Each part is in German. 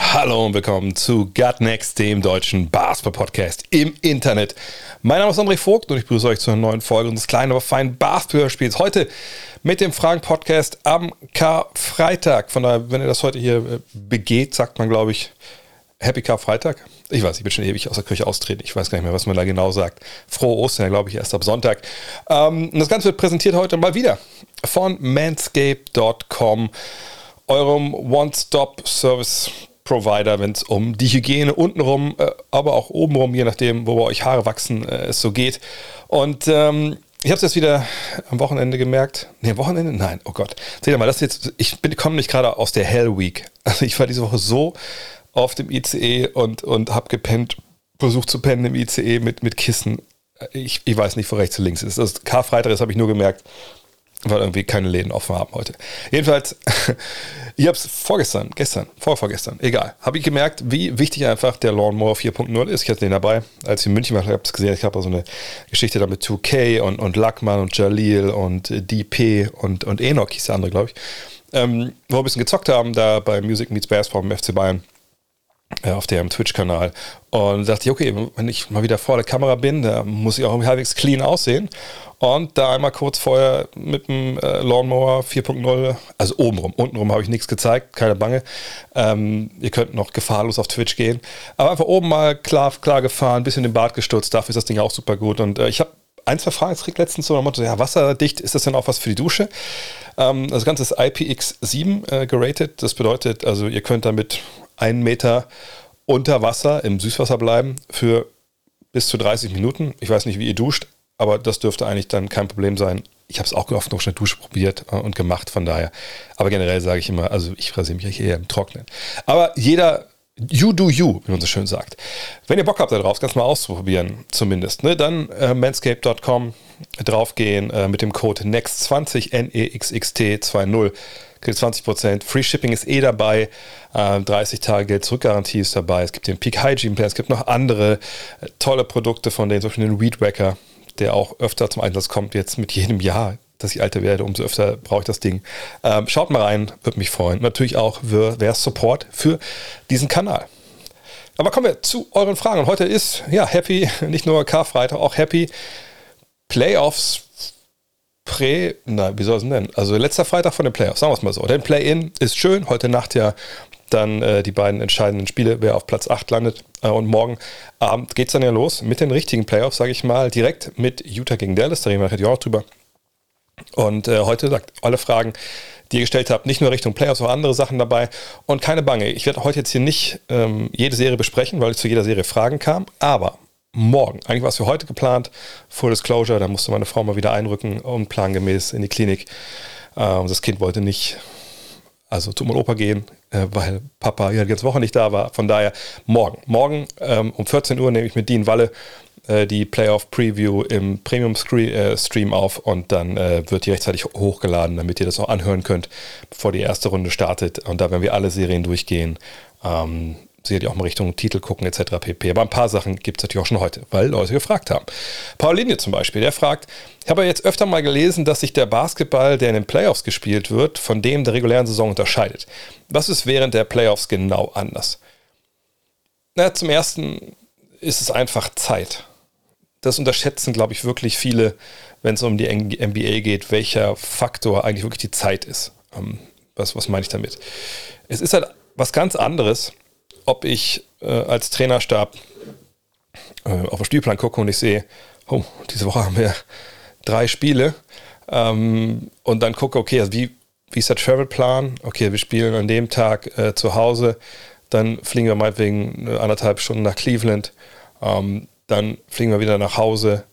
Hallo und willkommen zu Gut Next, dem deutschen Basketball-Podcast im Internet. Mein Name ist André Vogt und ich begrüße euch zu einer neuen Folge unseres kleinen, aber feinen Basketball-Spiels. Heute mit dem Fragen-Podcast am Karfreitag. Von daher, wenn ihr das heute hier äh, begeht, sagt man, glaube ich, Happy Karfreitag. Ich weiß, ich bin schon ewig aus der Küche austreten. Ich weiß gar nicht mehr, was man da genau sagt. Frohe Ostern, glaube ich, erst ab Sonntag. Ähm, das Ganze wird präsentiert heute mal wieder von manscape.com, eurem One-Stop-Service Provider, wenn es um die Hygiene untenrum, äh, aber auch obenrum, je nachdem, wo bei euch Haare wachsen, äh, es so geht. Und ähm, ich habe es jetzt wieder am Wochenende gemerkt. Nee, am Wochenende? Nein, oh Gott. Seht ihr mal, das jetzt, ich komme nicht gerade aus der Hell Week. Also ich war diese Woche so auf dem ICE und, und habe gepennt, versucht zu pennen im ICE mit, mit Kissen. Ich, ich weiß nicht, wo rechts und links ist. Das ist Karfreitag, das habe ich nur gemerkt, weil irgendwie keine Läden offen haben heute. Jedenfalls, ich habe es vorgestern, gestern, vorvorgestern, egal, habe ich gemerkt, wie wichtig einfach der Lawnmower 4.0 ist. Ich hatte den dabei, als ich in München war, habe es gesehen, ich habe so eine Geschichte da mit 2K und, und Lackmann und Jalil und DP und, und Enoch hieß der andere, glaube ich, ähm, wo wir ein bisschen gezockt haben, da bei Music Meets Basketball im FC Bayern. äh, auf dem Twitch-Kanal. Und dachte ich, okay, wenn ich mal wieder vor der Kamera bin, da muss ich auch halbwegs clean aussehen. Und da einmal kurz vorher mit dem äh, Lawnmower 4.0, also obenrum, untenrum habe ich nichts gezeigt, keine Bange. Ähm, ihr könnt noch gefahrlos auf Twitch gehen. Aber einfach oben mal klar, klar gefahren, bisschen den Bart gestutzt, dafür ist das Ding auch super gut. Und äh, ich habe ein, zwei Fragen gekriegt letztens so Motto, ja, wasserdicht, ist das denn auch was für die Dusche? Ähm, das Ganze ist IPX7 äh, geratet. Das bedeutet, also ihr könnt damit einen Meter unter Wasser im Süßwasser bleiben für bis zu 30 Minuten. Ich weiß nicht, wie ihr duscht, aber das dürfte eigentlich dann kein Problem sein. Ich habe es auch oft noch schnell Dusche probiert äh, und gemacht, von daher. Aber generell sage ich immer, also ich rasiere mich eher im Trocknen. Aber jeder, you do you, wie man so schön sagt. Wenn ihr Bock habt darauf, das Ganze mal auszuprobieren, zumindest, ne, dann äh, manscape.com draufgehen äh, mit dem Code NEXT20, N-E-X-X-T 20 kriegt 20%. Free Shipping ist eh dabei. Äh, 30 Tage Geld zurückgarantie ist dabei. Es gibt den Peak Hygiene Plan. Es gibt noch andere äh, tolle Produkte von denen, zum Beispiel den Weed Wacker, der auch öfter zum Einsatz kommt, jetzt mit jedem Jahr, dass ich älter werde, umso öfter brauche ich das Ding. Ähm, schaut mal rein, würde mich freuen. Natürlich auch wer Support für diesen Kanal. Aber kommen wir zu euren Fragen. Und heute ist, ja, happy, nicht nur Karfreitag, auch happy Playoffs Prä, na, wie soll es denn nennen? Also letzter Freitag von den Playoffs, sagen wir es mal so. Denn Play-In ist schön, heute Nacht ja dann äh, die beiden entscheidenden Spiele, wer auf Platz 8 landet. Äh, und morgen Abend geht es dann ja los mit den richtigen Playoffs, sage ich mal, direkt mit Utah gegen Dallas, da reden wir natürlich auch drüber. Und äh, heute sagt alle Fragen, die ihr gestellt habt, nicht nur Richtung Playoffs, auch andere Sachen dabei. Und keine Bange, ich werde heute jetzt hier nicht ähm, jede Serie besprechen, weil zu jeder Serie Fragen kam, aber morgen. Eigentlich war es für heute geplant, Full Disclosure, da musste meine Frau mal wieder einrücken, unplangemäß in die Klinik. Äh, das Kind wollte nicht, also zum Opa gehen, äh, weil Papa ja die ganze Woche nicht da war. Von daher morgen. Morgen ähm, um 14 Uhr nehme ich mit Dean Walle äh, die Playoff-Preview im Premium-Stream äh, auf und dann äh, wird die rechtzeitig hochgeladen, damit ihr das auch anhören könnt, bevor die erste Runde startet. Und da werden wir alle Serien durchgehen. Ähm, sicherlich auch mal Richtung Titel gucken etc. pp. Aber ein paar Sachen gibt es natürlich auch schon heute, weil Leute gefragt haben. Paulinie zum Beispiel, der fragt, ich habe jetzt öfter mal gelesen, dass sich der Basketball, der in den Playoffs gespielt wird, von dem der regulären Saison unterscheidet. Was ist während der Playoffs genau anders? Na, zum ersten ist es einfach Zeit. Das unterschätzen, glaube ich, wirklich viele, wenn es um die NBA geht, welcher Faktor eigentlich wirklich die Zeit ist. Ähm, was, was meine ich damit? Es ist halt was ganz anderes, ob ich äh, als Trainerstab äh, auf den Spielplan gucke und ich sehe, oh, diese Woche haben wir drei Spiele ähm, und dann gucke, okay, also wie, wie ist der Travelplan? Okay, wir spielen an dem Tag äh, zu Hause, dann fliegen wir meinetwegen anderthalb Stunden nach Cleveland, ähm, dann fliegen wir wieder nach Hause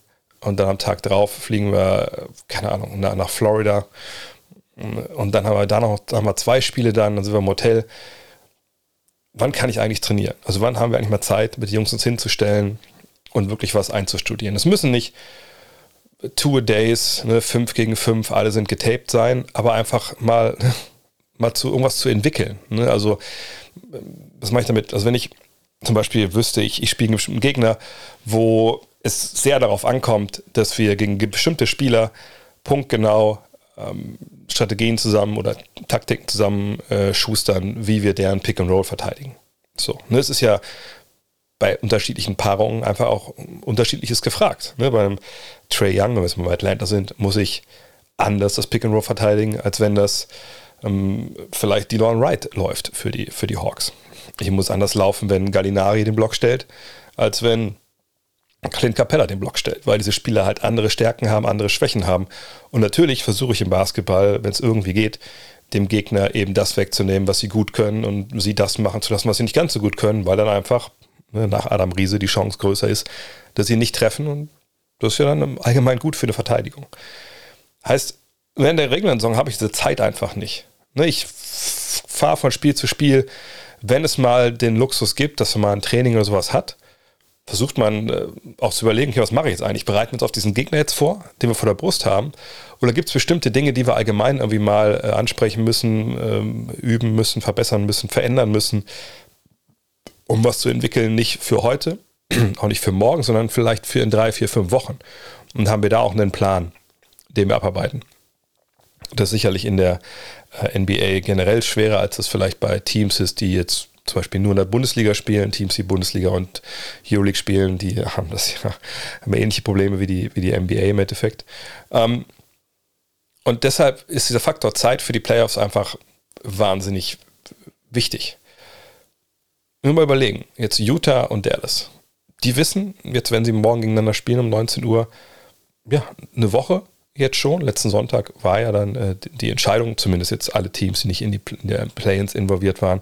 und dann am Tag drauf fliegen wir, keine Ahnung, nach, nach Florida und dann haben wir da noch haben wir zwei Spiele dann, dann sind wir im Hotel wann kann ich eigentlich trainieren? Also wann haben wir eigentlich mal Zeit, mit den Jungs uns hinzustellen und wirklich was einzustudieren. Es müssen nicht Two-A-Days, ne, fünf gegen fünf, alle sind getaped sein, aber einfach mal, mal zu irgendwas zu entwickeln. Ne? Also, was mache ich damit? Also, wenn ich zum Beispiel wüsste, ich, ich spiele einen bestimmten Gegner, wo es sehr darauf ankommt, dass wir gegen bestimmte Spieler punktgenau ähm, Strategien zusammen oder Taktiken zusammen äh, schustern, wie wir deren Pick and Roll verteidigen. So, ne, es ist ja bei unterschiedlichen Paarungen einfach auch unterschiedliches gefragt. Ne? Beim Trey Young, wenn wir jetzt mal bei Atlanta sind, muss ich anders das Pick and Roll verteidigen, als wenn das ähm, vielleicht Delon Wright läuft für die, für die Hawks. Ich muss anders laufen, wenn Gallinari den Block stellt, als wenn Clint Capella den Block stellt, weil diese Spieler halt andere Stärken haben, andere Schwächen haben. Und natürlich versuche ich im Basketball, wenn es irgendwie geht, dem Gegner eben das wegzunehmen, was sie gut können und sie das machen zu lassen, was sie nicht ganz so gut können, weil dann einfach ne, nach Adam Riese die Chance größer ist, dass sie nicht treffen und das ist ja dann allgemein gut für eine Verteidigung. Heißt, während der regulären Saison habe ich diese Zeit einfach nicht. Ne, ich fahre von Spiel zu Spiel, wenn es mal den Luxus gibt, dass man mal ein Training oder sowas hat, versucht man äh, auch zu überlegen, okay, was mache ich jetzt eigentlich? Bereiten wir uns auf diesen Gegner jetzt vor, den wir vor der Brust haben? Oder gibt es bestimmte Dinge, die wir allgemein irgendwie mal äh, ansprechen müssen, ähm, üben müssen, verbessern müssen, verändern müssen, um was zu entwickeln, nicht für heute, auch nicht für morgen, sondern vielleicht für in drei, vier, fünf Wochen. Und haben wir da auch einen Plan, den wir abarbeiten. Das ist sicherlich in der NBA generell schwerer, als es vielleicht bei Teams ist, die jetzt zum Beispiel nur in der Bundesliga spielen, Teams, die Bundesliga und Euroleague spielen, die haben das ja haben ähnliche Probleme wie die, wie die NBA im Endeffekt. Ähm, und deshalb ist dieser Faktor Zeit für die Playoffs einfach wahnsinnig wichtig. Nur mal überlegen, jetzt Utah und Dallas. Die wissen, jetzt wenn sie morgen gegeneinander spielen um 19 Uhr, ja, eine Woche jetzt schon. Letzten Sonntag war ja dann äh, die Entscheidung, zumindest jetzt alle Teams, die nicht in die Play-ins involviert waren,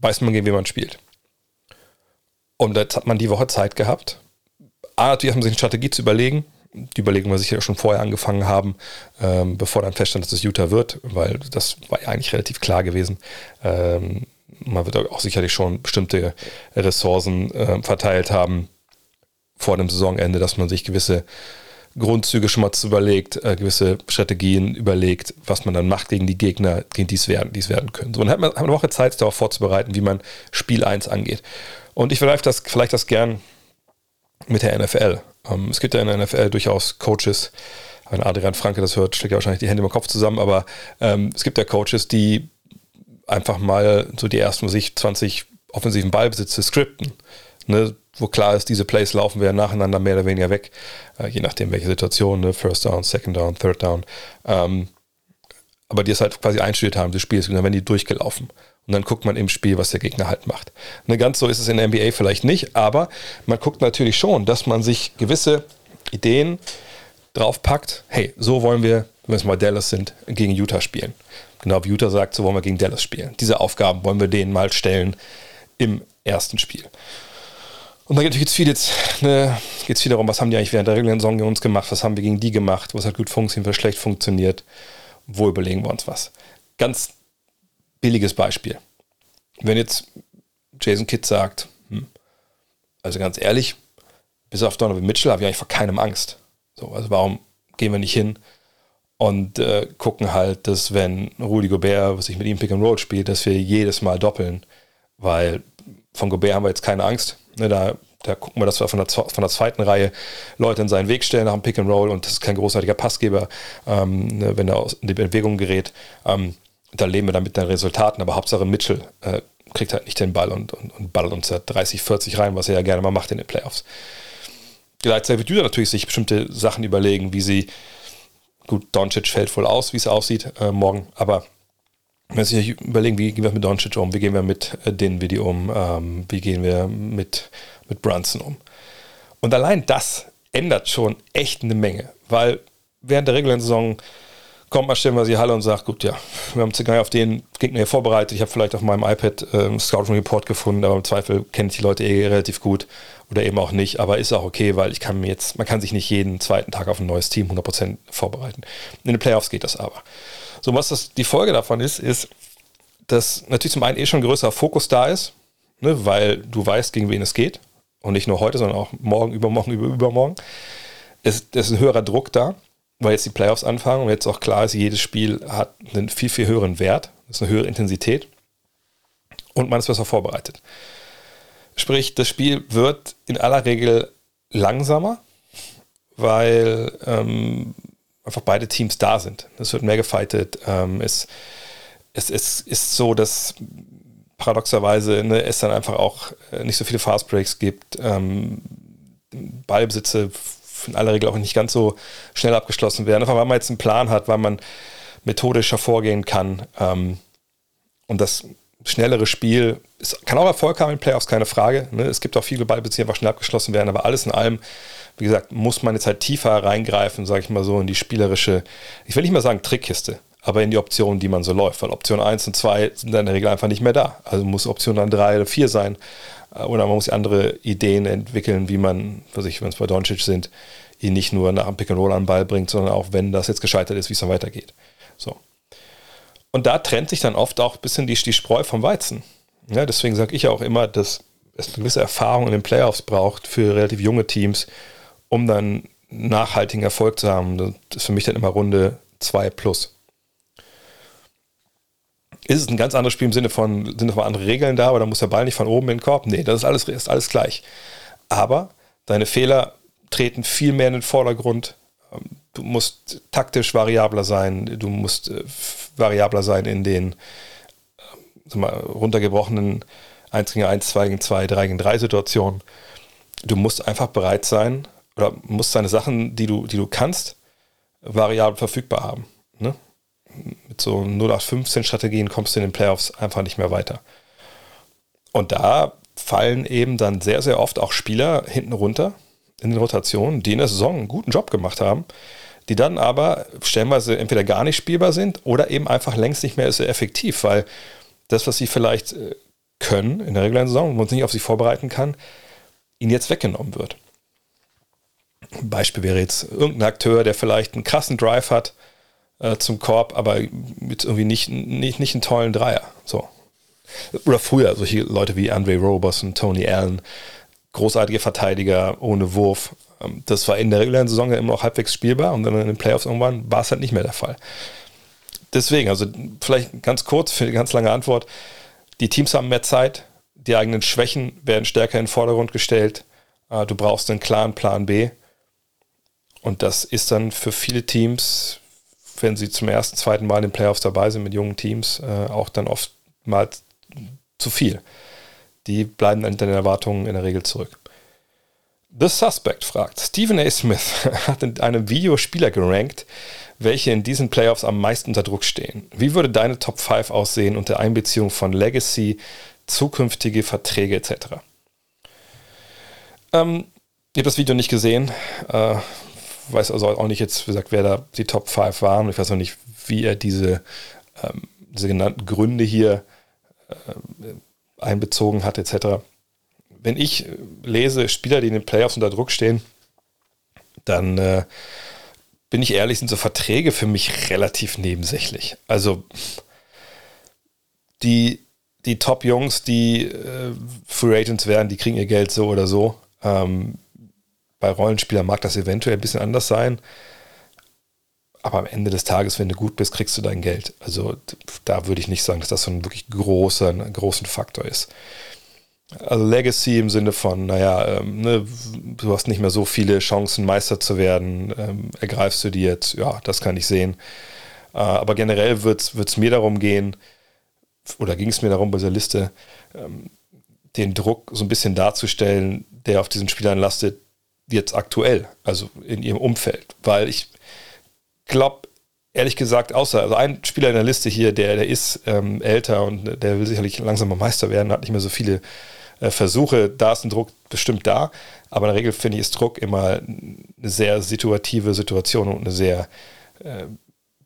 weiß man, gegen wen man spielt. Und jetzt hat man die Woche Zeit gehabt. A, natürlich hat man sich eine Strategie zu überlegen. Die Überlegung wir sich ja schon vorher angefangen haben, ähm, bevor dann feststand, dass es Utah wird, weil das war ja eigentlich relativ klar gewesen. Ähm, man wird auch sicherlich schon bestimmte Ressourcen äh, verteilt haben vor dem Saisonende, dass man sich gewisse Grundzüge schon mal überlegt, äh, gewisse Strategien überlegt, was man dann macht gegen die Gegner, gegen die es werden, die es werden können. So, dann hat man, hat eine Woche Zeit, darauf vorzubereiten, wie man Spiel 1 angeht. Und ich vielleicht das, vielleicht das gern mit der NFL. Ähm, es gibt ja in der NFL durchaus Coaches, wenn Adrian Franke das hört, schlägt er wahrscheinlich die Hände im Kopf zusammen, aber ähm, es gibt ja Coaches, die einfach mal so die ersten sich 20 offensiven Ballbesitze skripten. Ne, wo klar ist, diese Plays laufen wir nacheinander mehr oder weniger weg, äh, je nachdem welche Situation, ne? First Down, Second Down, Third Down. Ähm, aber die es halt quasi einstudiert haben, das Spiel ist, dann werden die durchgelaufen. Und dann guckt man im Spiel, was der Gegner halt macht. Ne, ganz so ist es in der NBA vielleicht nicht, aber man guckt natürlich schon, dass man sich gewisse Ideen draufpackt. Hey, so wollen wir, wenn es mal Dallas sind, gegen Utah spielen. Genau wie Utah sagt, so wollen wir gegen Dallas spielen. Diese Aufgaben wollen wir denen mal stellen im ersten Spiel. Und da geht es viel ne, geht's viel darum, was haben die eigentlich während der regulären Saison uns gemacht, was haben wir gegen die gemacht, was hat gut funktioniert, was schlecht funktioniert, wo überlegen wir uns was. Ganz billiges Beispiel. Wenn jetzt Jason Kidd sagt, hm, also ganz ehrlich, bis auf Donovan Mitchell habe ich eigentlich vor keinem Angst. So, also warum gehen wir nicht hin und äh, gucken halt, dass wenn Rudy Gobert, was ich mit ihm Pick and Roll spielt, dass wir jedes Mal doppeln, weil von Gobert haben wir jetzt keine Angst. Ne, da, da gucken wir, dass wir von der, von der zweiten Reihe Leute in seinen Weg stellen nach dem Pick and Roll und das ist kein großartiger Passgeber, ähm, ne, wenn er aus, in die Bewegung gerät. Ähm, da leben wir dann mit den Resultaten, aber Hauptsache Mitchell äh, kriegt halt nicht den Ball und, und, und ballert uns da 30, 40 rein, was er ja gerne mal macht in den Playoffs. Gleichzeitig wird Jüder natürlich sich bestimmte Sachen überlegen, wie sie, gut, Doncic fällt wohl aus, wie es aussieht äh, morgen, aber wenn Sie sich überlegen, wie gehen wir mit Doncic um, wie gehen wir mit äh, Dinwiddie um, ähm, wie gehen wir mit, mit Brunson um. Und allein das ändert schon echt eine Menge, weil während der regulären Saison kommt man stellen wir sie Halle und sagt, gut, ja, wir haben Zigarre auf den Gegner hier vorbereitet. Ich habe vielleicht auf meinem iPad äh, Scouting Report gefunden, aber im Zweifel kenne ich die Leute eh relativ gut oder eben auch nicht. Aber ist auch okay, weil ich kann mir jetzt, man kann sich nicht jeden zweiten Tag auf ein neues Team 100% vorbereiten. In den Playoffs geht das aber. So, was das, die Folge davon ist, ist, dass natürlich zum einen eh schon ein größerer Fokus da ist, ne, weil du weißt, gegen wen es geht. und nicht nur heute, sondern auch morgen, übermorgen, über, übermorgen, ist, ist ein höherer Druck da, weil jetzt die Playoffs anfangen und jetzt auch klar ist, jedes Spiel hat einen viel, viel höheren Wert, das ist eine höhere Intensität und man ist besser vorbereitet. Sprich, das Spiel wird in aller Regel langsamer, weil ähm, einfach beide Teams da sind. Es wird mehr gefightet. Ähm, es, es, es ist so, dass paradoxerweise ne, es dann einfach auch äh, nicht so viele Fastbreaks gibt. Ähm, Ballbesitze in aller Regel auch nicht ganz so schnell abgeschlossen werden. Einfach weil man jetzt einen Plan hat, weil man methodischer vorgehen kann. Ähm, und das schnellere Spiel es kann auch Erfolg haben in Playoffs, keine Frage. Ne? Es gibt auch viele Ballbesitze, die einfach schnell abgeschlossen werden, aber alles in allem, wie gesagt, muss man jetzt halt tiefer reingreifen, sage ich mal so, in die spielerische, ich will nicht mal sagen Trickkiste, aber in die Optionen, die man so läuft, weil Option 1 und 2 sind dann in der Regel einfach nicht mehr da. Also muss Option dann 3 oder 4 sein äh, oder man muss andere Ideen entwickeln, wie man, was ich, wenn es bei Doncic sind, ihn nicht nur nach dem Pick and Roll an den Ball bringt, sondern auch, wenn das jetzt gescheitert ist, wie es dann weitergeht. So. Und da trennt sich dann oft auch ein bisschen die, die Spreu vom Weizen. Ja, deswegen sage ich auch immer, dass es eine gewisse Erfahrung in den Playoffs braucht für relativ junge Teams, um dann nachhaltigen Erfolg zu haben. Das ist für mich dann immer Runde 2 plus. Ist es ein ganz anderes Spiel im Sinne von, sind noch mal andere Regeln da oder muss der Ball nicht von oben in den Korb? Nee, das ist alles, ist alles gleich. Aber deine Fehler treten viel mehr in den Vordergrund. Du musst taktisch variabler sein, du musst äh, variabler sein in den äh, mal, runtergebrochenen 1 gegen 1, 2 gegen 2, 3 gegen 3 Situationen. Du musst einfach bereit sein oder musst deine Sachen, die du, die du kannst, variabel verfügbar haben. Ne? Mit so 0815 Strategien kommst du in den Playoffs einfach nicht mehr weiter. Und da fallen eben dann sehr, sehr oft auch Spieler hinten runter in den Rotationen, die in der Saison einen guten Job gemacht haben, die dann aber stellenweise entweder gar nicht spielbar sind oder eben einfach längst nicht mehr so effektiv, weil das, was sie vielleicht äh, können in der regulären Saison, wo man sich nicht auf sie vorbereiten kann, ihnen jetzt weggenommen wird. Beispiel wäre jetzt irgendein Akteur, der vielleicht einen krassen Drive hat äh, zum Korb, aber mit irgendwie nicht, nicht, nicht einen tollen Dreier. So. Oder früher, solche Leute wie Andre Roberson, Tony Allen, großartige Verteidiger ohne Wurf. Ähm, das war in der regulären Saison ja immer noch halbwegs spielbar und dann in den Playoffs irgendwann war es halt nicht mehr der Fall. Deswegen, also vielleicht ganz kurz für eine ganz lange Antwort. Die Teams haben mehr Zeit, die eigenen Schwächen werden stärker in den Vordergrund gestellt. Äh, du brauchst einen klaren Plan B. Und das ist dann für viele Teams, wenn sie zum ersten, zweiten Mal in den Playoffs dabei sind mit jungen Teams, äh, auch dann oftmals zu viel die bleiben hinter den Erwartungen in der Regel zurück. The Suspect fragt, Stephen A. Smith hat in einem Video Spieler gerankt, welche in diesen Playoffs am meisten unter Druck stehen. Wie würde deine Top 5 aussehen unter Einbeziehung von Legacy, zukünftige Verträge etc.? Ähm, ich habe das Video nicht gesehen. Äh, weiß also auch nicht jetzt, wie gesagt, wer da die Top 5 waren. Ich weiß auch nicht, wie er diese, ähm, diese genannten Gründe hier äh, einbezogen hat, etc. Wenn ich lese Spieler, die in den Playoffs unter Druck stehen, dann äh, bin ich ehrlich, sind so Verträge für mich relativ nebensächlich. Also die, die Top-Jungs, die äh, Free Agents werden, die kriegen ihr Geld so oder so. Ähm, bei Rollenspielern mag das eventuell ein bisschen anders sein. Aber am Ende des Tages, wenn du gut bist, kriegst du dein Geld. Also da würde ich nicht sagen, dass das so ein wirklich großer, großen Faktor ist. Also Legacy im Sinne von, naja, ähm, ne, du hast nicht mehr so viele Chancen, Meister zu werden. Ähm, ergreifst du die jetzt? Ja, das kann ich sehen. Äh, aber generell wird es mir darum gehen, oder ging es mir darum bei dieser Liste, ähm, den Druck so ein bisschen darzustellen, der auf diesen Spielern lastet, jetzt aktuell, also in ihrem Umfeld. Weil ich glaube, ehrlich gesagt, außer also ein Spieler in der Liste hier, der, der ist ähm, älter und der will sicherlich langsam mal Meister werden, hat nicht mehr so viele äh, Versuche. Da ist ein Druck bestimmt da, aber in der Regel finde ich, ist Druck immer eine sehr situative Situation und eine sehr äh,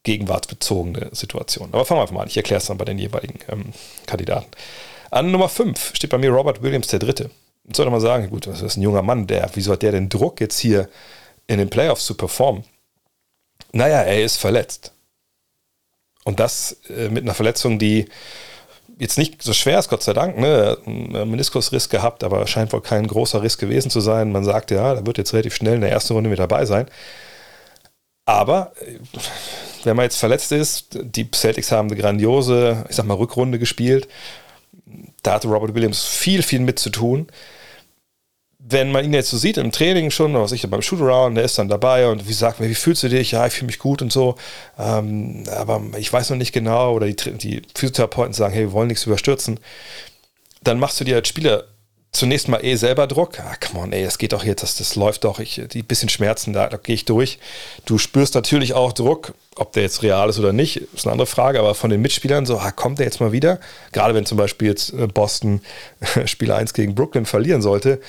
gegenwartsbezogene Situation. Aber fangen wir einfach mal an. Ich erkläre es dann bei den jeweiligen ähm, Kandidaten. An Nummer 5 steht bei mir Robert Williams der Dritte. Ich sollte mal sagen, gut, das ist ein junger Mann, der, wieso hat der den Druck jetzt hier in den Playoffs zu performen? Naja, er ist verletzt. Und das äh, mit einer Verletzung, die jetzt nicht so schwer ist, Gott sei Dank, ne? Meniskusriss gehabt, aber scheint wohl kein großer Riss gewesen zu sein. Man sagt, ja, da wird jetzt relativ schnell in der ersten Runde mit dabei sein. Aber äh, wenn man jetzt verletzt ist, die Celtics haben eine grandiose, ich sag mal, Rückrunde gespielt. Da hatte Robert Williams viel, viel mit zu tun wenn man ihn jetzt so sieht im Training schon, was ich beim Shootaround, der ist dann dabei und wie sagt mir, wie fühlst du dich? Ja, ich fühle mich gut und so. Ähm, aber ich weiß noch nicht genau. Oder die, die Physiotherapeuten sagen, hey, wir wollen nichts überstürzen. Dann machst du dir als Spieler zunächst mal eh selber Druck. Ah, come on, ey, das geht doch jetzt, das, das läuft doch. Ich, die bisschen Schmerzen, da, da gehe ich durch. Du spürst natürlich auch Druck, ob der jetzt real ist oder nicht, ist eine andere Frage, aber von den Mitspielern so, ah, kommt der jetzt mal wieder? Gerade wenn zum Beispiel jetzt äh, Boston Spiel 1 gegen Brooklyn verlieren sollte,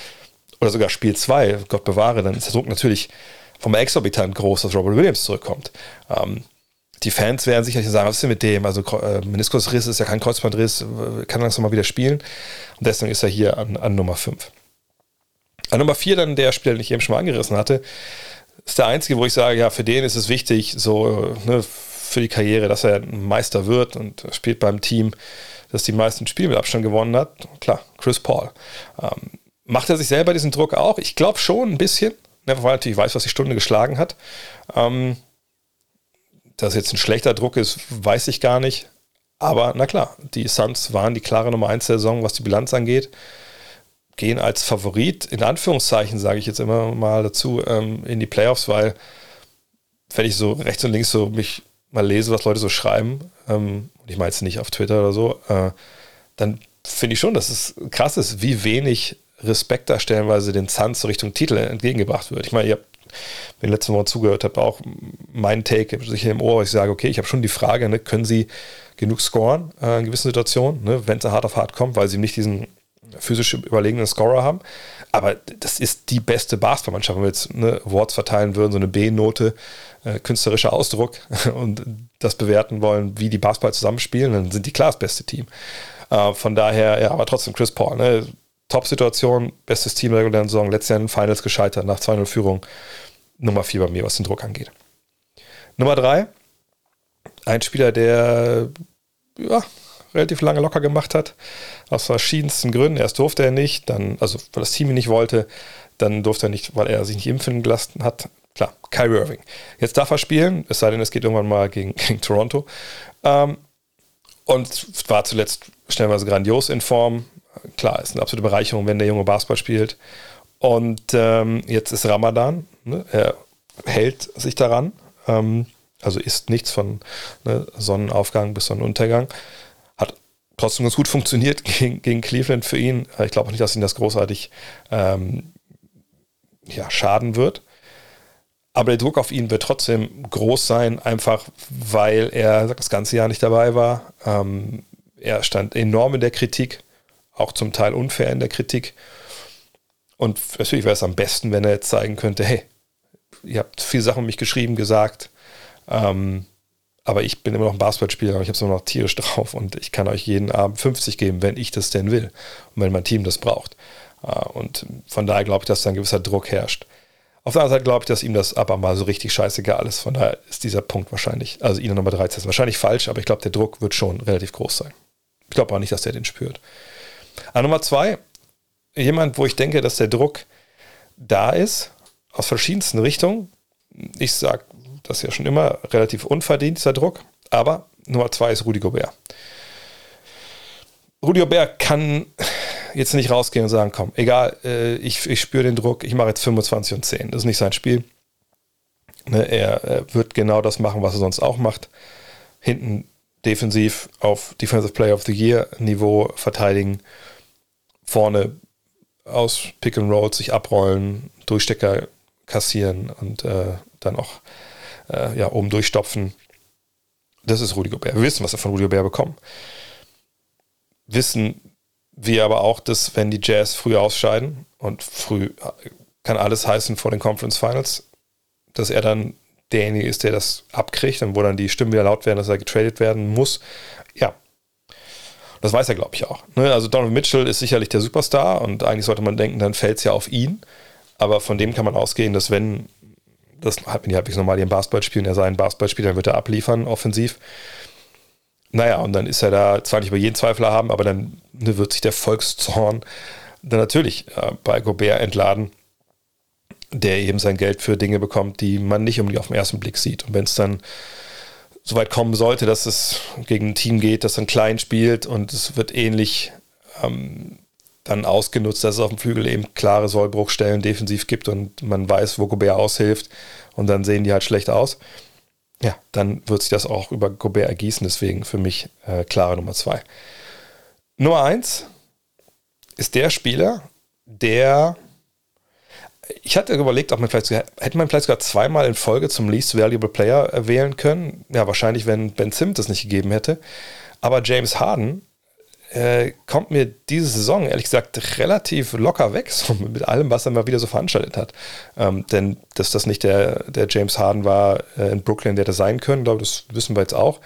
oder sogar Spiel 2, Gott bewahre, dann ist der Druck natürlich vom exorbitant groß, dass Robert Williams zurückkommt. Ähm, die Fans werden sicherlich sagen, was ist denn mit dem? Also äh, Meniskusriss ist ja kein Kreuzbandriss, äh, kann langsam mal wieder spielen. Und deswegen ist er hier an, an Nummer 5. An Nummer 4 dann der Spieler, den ich eben schon mal angerissen hatte, ist der einzige, wo ich sage, ja, für den ist es wichtig, so ne, für die Karriere, dass er Meister wird und spielt beim Team, das die meisten Spiele mit Abstand gewonnen hat. Klar, Chris Paul. Ähm, Macht er sich selber diesen Druck auch? Ich glaube schon ein bisschen, ne, weil er natürlich weiß, was die Stunde geschlagen hat. Ähm, dass jetzt ein schlechter Druck ist, weiß ich gar nicht. Aber na klar, die Suns waren die klare Nummer 1 der Saison, was die Bilanz angeht. Gehen als Favorit, in Anführungszeichen sage ich jetzt immer mal dazu, ähm, in die Playoffs, weil wenn ich so rechts und links so mich mal lese, was Leute so schreiben, ähm, ich meine es nicht auf Twitter oder so, äh, dann finde ich schon, dass es krass ist, wie wenig Respekt da stellenweise den Suns Richtung Titel entgegengebracht wird. Ich meine, ihr habt, wenn ihr letzte Woche zugehört habt, auch meinen Take sicher im Ohr, ich sage, okay, ich habe schon die Frage, ne, können sie genug scoren äh, in gewissen Situationen, ne, wenn es hart auf hart kommt, weil sie nicht diesen physisch überlegenen Scorer haben. Aber das ist die beste Basketballmannschaft. Wenn wir jetzt ne, Awards verteilen würden, so eine B-Note, äh, künstlerischer Ausdruck und das bewerten wollen, wie die Basketball zusammenspielen, dann sind die klar das beste Team. Äh, von daher, ja, aber trotzdem Chris Paul, ne, Top-Situation, bestes Team der regulären Saison, letztes Jahr in den Finals gescheitert, nach 2-0 Führung. Nummer 4 bei mir, was den Druck angeht. Nummer 3, ein Spieler, der ja, relativ lange locker gemacht hat, aus verschiedensten Gründen. Erst durfte er nicht, dann, also weil das Team ihn nicht wollte, dann durfte er nicht, weil er sich nicht impfen gelassen hat. Klar, Kyrie Irving. Jetzt darf er spielen, es sei denn, es geht irgendwann mal gegen, gegen Toronto. Ähm, und war zuletzt stellenweise grandios in Form, klar, ist eine absolute Bereicherung, wenn der Junge Basketball spielt. Und ähm, jetzt ist Ramadan. Ne? Er hält sich daran. Ähm, also isst nichts von ne, Sonnenaufgang bis Sonnenuntergang. Hat trotzdem ganz gut funktioniert gegen, gegen Cleveland für ihn. Ich glaube auch nicht, dass ihn das großartig ähm, ja, schaden wird. Aber der Druck auf ihn wird trotzdem groß sein, einfach weil er das ganze Jahr nicht dabei war. Ähm, er stand enorm in der Kritik auch zum Teil unfair in der Kritik. Und natürlich wäre es am besten, wenn er jetzt zeigen könnte, hey, ihr habt viele Sachen um mich geschrieben, gesagt, ähm, aber ich bin immer noch ein Basketballspieler und ich habe es immer noch tierisch drauf und ich kann euch jeden Abend 50 geben, wenn ich das denn will und wenn mein Team das braucht. Äh, und von daher glaube ich, dass da ein gewisser Druck herrscht. Auf der anderen Seite glaube ich, dass ihm das aber mal so richtig scheißegal ist. Von daher ist dieser Punkt wahrscheinlich, also ihn Nummer 13 ist wahrscheinlich falsch, aber ich glaube, der Druck wird schon relativ groß sein. Ich glaube auch nicht, dass der den spürt. Aber Nummer zwei, jemand, wo ich denke, dass der Druck da ist, aus verschiedensten Richtungen. Ich sage das ja schon immer relativ unverdient, dieser Druck. Aber Nummer zwei ist Rudi Gobert. Rudi Gobert kann jetzt nicht rausgehen und sagen, komm, egal, äh, ich, ich spüre den Druck, ich mache jetzt 25 und 10. Das ist nicht sein Spiel. Ne, er wird genau das machen, was er sonst auch macht. Hinten defensiv auf Defensive Player of the Year Niveau verteidigen, vorne aus Pick and Roll sich abrollen, Durchstecker kassieren und äh, dann auch äh, ja, oben durchstopfen. Das ist Rudy Gobert. Wir wissen, was wir von Rudy Gobert bekommen. Wissen wir aber auch, dass wenn die Jazz früh ausscheiden und früh kann alles heißen vor den Conference Finals, dass er dann derjenige ist, der das abkriegt und wo dann die Stimmen wieder laut werden, dass er getradet werden muss. Ja. Das weiß er, glaube ich, auch. Ne? Also Donovan Mitchell ist sicherlich der Superstar und eigentlich sollte man denken, dann fällt es ja auf ihn. Aber von dem kann man ausgehen, dass wenn, das hat wenn die halbwegs normal im Basketball spielen, er sei ein Basketballspieler, dann wird er abliefern, offensiv. naja, und dann ist er da zwar nicht über jeden Zweifler haben, aber dann ne, wird sich der Volkszorn dann natürlich äh, bei Gobert entladen, der eben sein Geld für Dinge bekommt, die man nicht unbedingt auf den ersten Blick sieht. Und wenn es dann so weit kommen sollte, dass es gegen ein Team geht, das dann klein spielt und es wird ähnlich ähm, dann ausgenutzt, dass es auf dem Flügel eben klare Sollbruchstellen defensiv gibt und man weiß, wo Gobert aushilft und dann sehen die halt schlecht aus. Ja, dann wird sich das auch über Gobert ergießen, deswegen für mich äh, klare Nummer zwei. Nummer eins ist der Spieler, der ich hatte überlegt, ob man vielleicht hätte man vielleicht sogar zweimal in Folge zum Least Valuable Player wählen können. Ja, wahrscheinlich, wenn Ben Simmons das nicht gegeben hätte. Aber James Harden äh, kommt mir diese Saison, ehrlich gesagt, relativ locker weg, so mit allem, was er mal wieder so veranstaltet hat. Ähm, denn dass das nicht der, der James Harden war äh, in Brooklyn, der das sein können, glaube das wissen wir jetzt auch.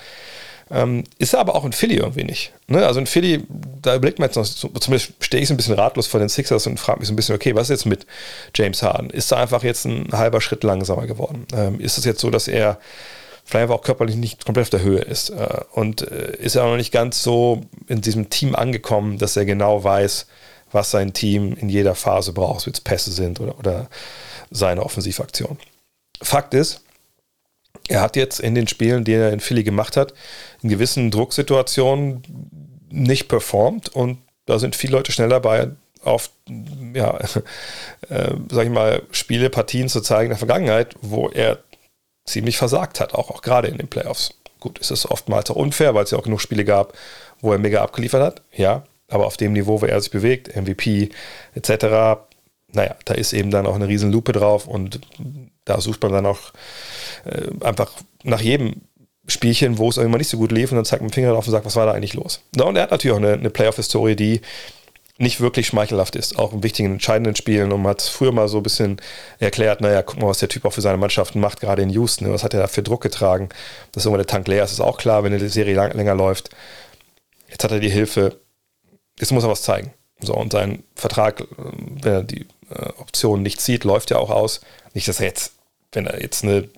Ähm, ist er aber auch in Philly irgendwie nicht. Ne? Also in Philly, da überlegt man jetzt noch, zumindest stehe ich so ein bisschen ratlos vor den Sixers und frage mich so ein bisschen, okay, was ist jetzt mit James Harden? Ist er einfach jetzt ein halber Schritt langsamer geworden? Ähm, ist es jetzt so, dass er vielleicht einfach auch körperlich nicht komplett auf der Höhe ist. Äh, und äh, ist er auch noch nicht ganz so in diesem Team angekommen, dass er genau weiß, was sein Team in jeder Phase braucht, ob es Pässe sind oder, oder seine Offensivaktion. Fakt ist, er hat jetzt in den Spielen, die er in Philly gemacht hat, in gewissen Drucksituationen nicht performt und da sind viele Leute schnell dabei, auf, ja, äh, sag ich mal, Spiele, Partien zu zeigen in der Vergangenheit, wo er ziemlich versagt hat, auch, auch gerade in den Playoffs. Gut, ist es oftmals auch unfair, weil es ja auch genug Spiele gab, wo er mega abgeliefert hat, ja, aber auf dem Niveau, wo er sich bewegt, MVP etc., naja, da ist eben dann auch eine riesen Lupe drauf und da sucht man dann auch äh, einfach nach jedem Spielchen, wo es immer nicht so gut lief und dann zeigt man den Finger drauf und sagt, was war da eigentlich los? Ja, und er hat natürlich auch eine, eine Playoff-Historie, die nicht wirklich schmeichelhaft ist, auch in wichtigen, entscheidenden Spielen. Und man hat früher mal so ein bisschen erklärt, naja, guck mal, was der Typ auch für seine Mannschaften macht, gerade in Houston. Was hat er da für Druck getragen? Dass irgendwann der Tank leer ist, ist auch klar, wenn die Serie lang, länger läuft. Jetzt hat er die Hilfe. Jetzt muss er was zeigen. So, und sein Vertrag, wenn er die äh, Option nicht zieht, läuft ja auch aus. Nicht, dass er jetzt, wenn er jetzt eine äh,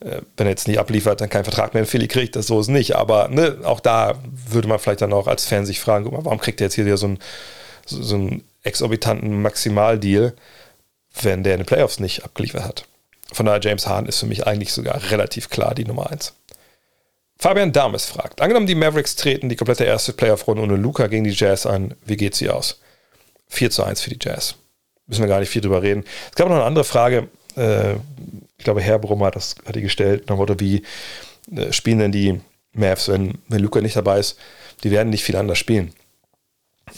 wenn er jetzt nicht abliefert, dann keinen Vertrag mehr in Philly kriegt, das so ist nicht. Aber ne, auch da würde man vielleicht dann auch als Fan sich fragen, warum kriegt er jetzt hier so einen, so, einen exorbitanten Maximaldeal, wenn der in den Playoffs nicht abgeliefert hat. Von daher, James Harden ist für mich eigentlich sogar relativ klar die Nummer 1. Fabian Dames fragt, angenommen die Mavericks treten die komplette erste Playoff-Runde ohne Luca gegen die Jazz an, wie geht sie aus? 4 zu 1 für die Jazz. Müssen wir gar nicht viel drüber reden. Es gab noch eine andere Frage, äh, ich glaube, Herr Brummer hat, das, hat die gestellt, nach Motto, wie äh, spielen denn die Mavs, wenn, wenn Luca nicht dabei ist? Die werden nicht viel anders spielen.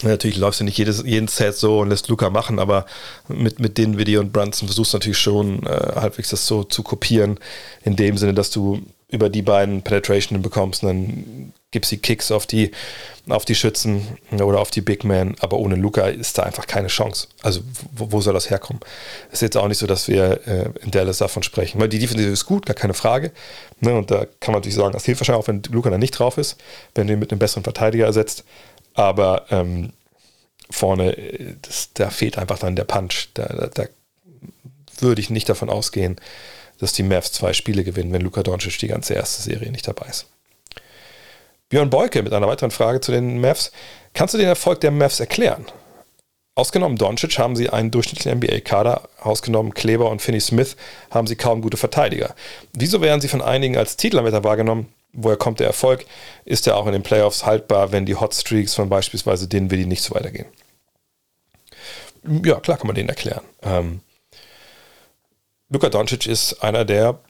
Natürlich läufst du nicht jedes, jeden Set so und lässt Luca machen, aber mit, mit den Video und Brunson versuchst du natürlich schon äh, halbwegs das so zu kopieren, in dem Sinne, dass du über die beiden Penetration bekommst und dann gibst die Kicks auf die, auf die Schützen oder auf die Big Man, aber ohne Luca ist da einfach keine Chance. Also wo, wo soll das herkommen? Ist jetzt auch nicht so, dass wir äh, in Dallas davon sprechen, weil die Defensive ist gut, gar keine Frage. Ne? Und da kann man natürlich sagen, das hilft wahrscheinlich auch, wenn Luca da nicht drauf ist, wenn du ihn mit einem besseren Verteidiger ersetzt. Aber ähm, vorne, das, da fehlt einfach dann der Punch. Da, da, da würde ich nicht davon ausgehen, dass die Mavs zwei Spiele gewinnen, wenn Luka Doncic die ganze erste Serie nicht dabei ist. Björn Beuke mit einer weiteren Frage zu den Mavs. Kannst du den Erfolg der Mavs erklären? Ausgenommen Doncic haben sie einen durchschnittlichen NBA-Kader, ausgenommen Kleber und Finney Smith haben sie kaum gute Verteidiger. Wieso werden sie von einigen als Titelanwärter wahrgenommen? Woher kommt der Erfolg? Ist er auch in den Playoffs haltbar, wenn die Hotstreaks von beispielsweise Willi nicht so weitergehen? Ja, klar kann man den erklären. Ähm, Luka Doncic ist einer der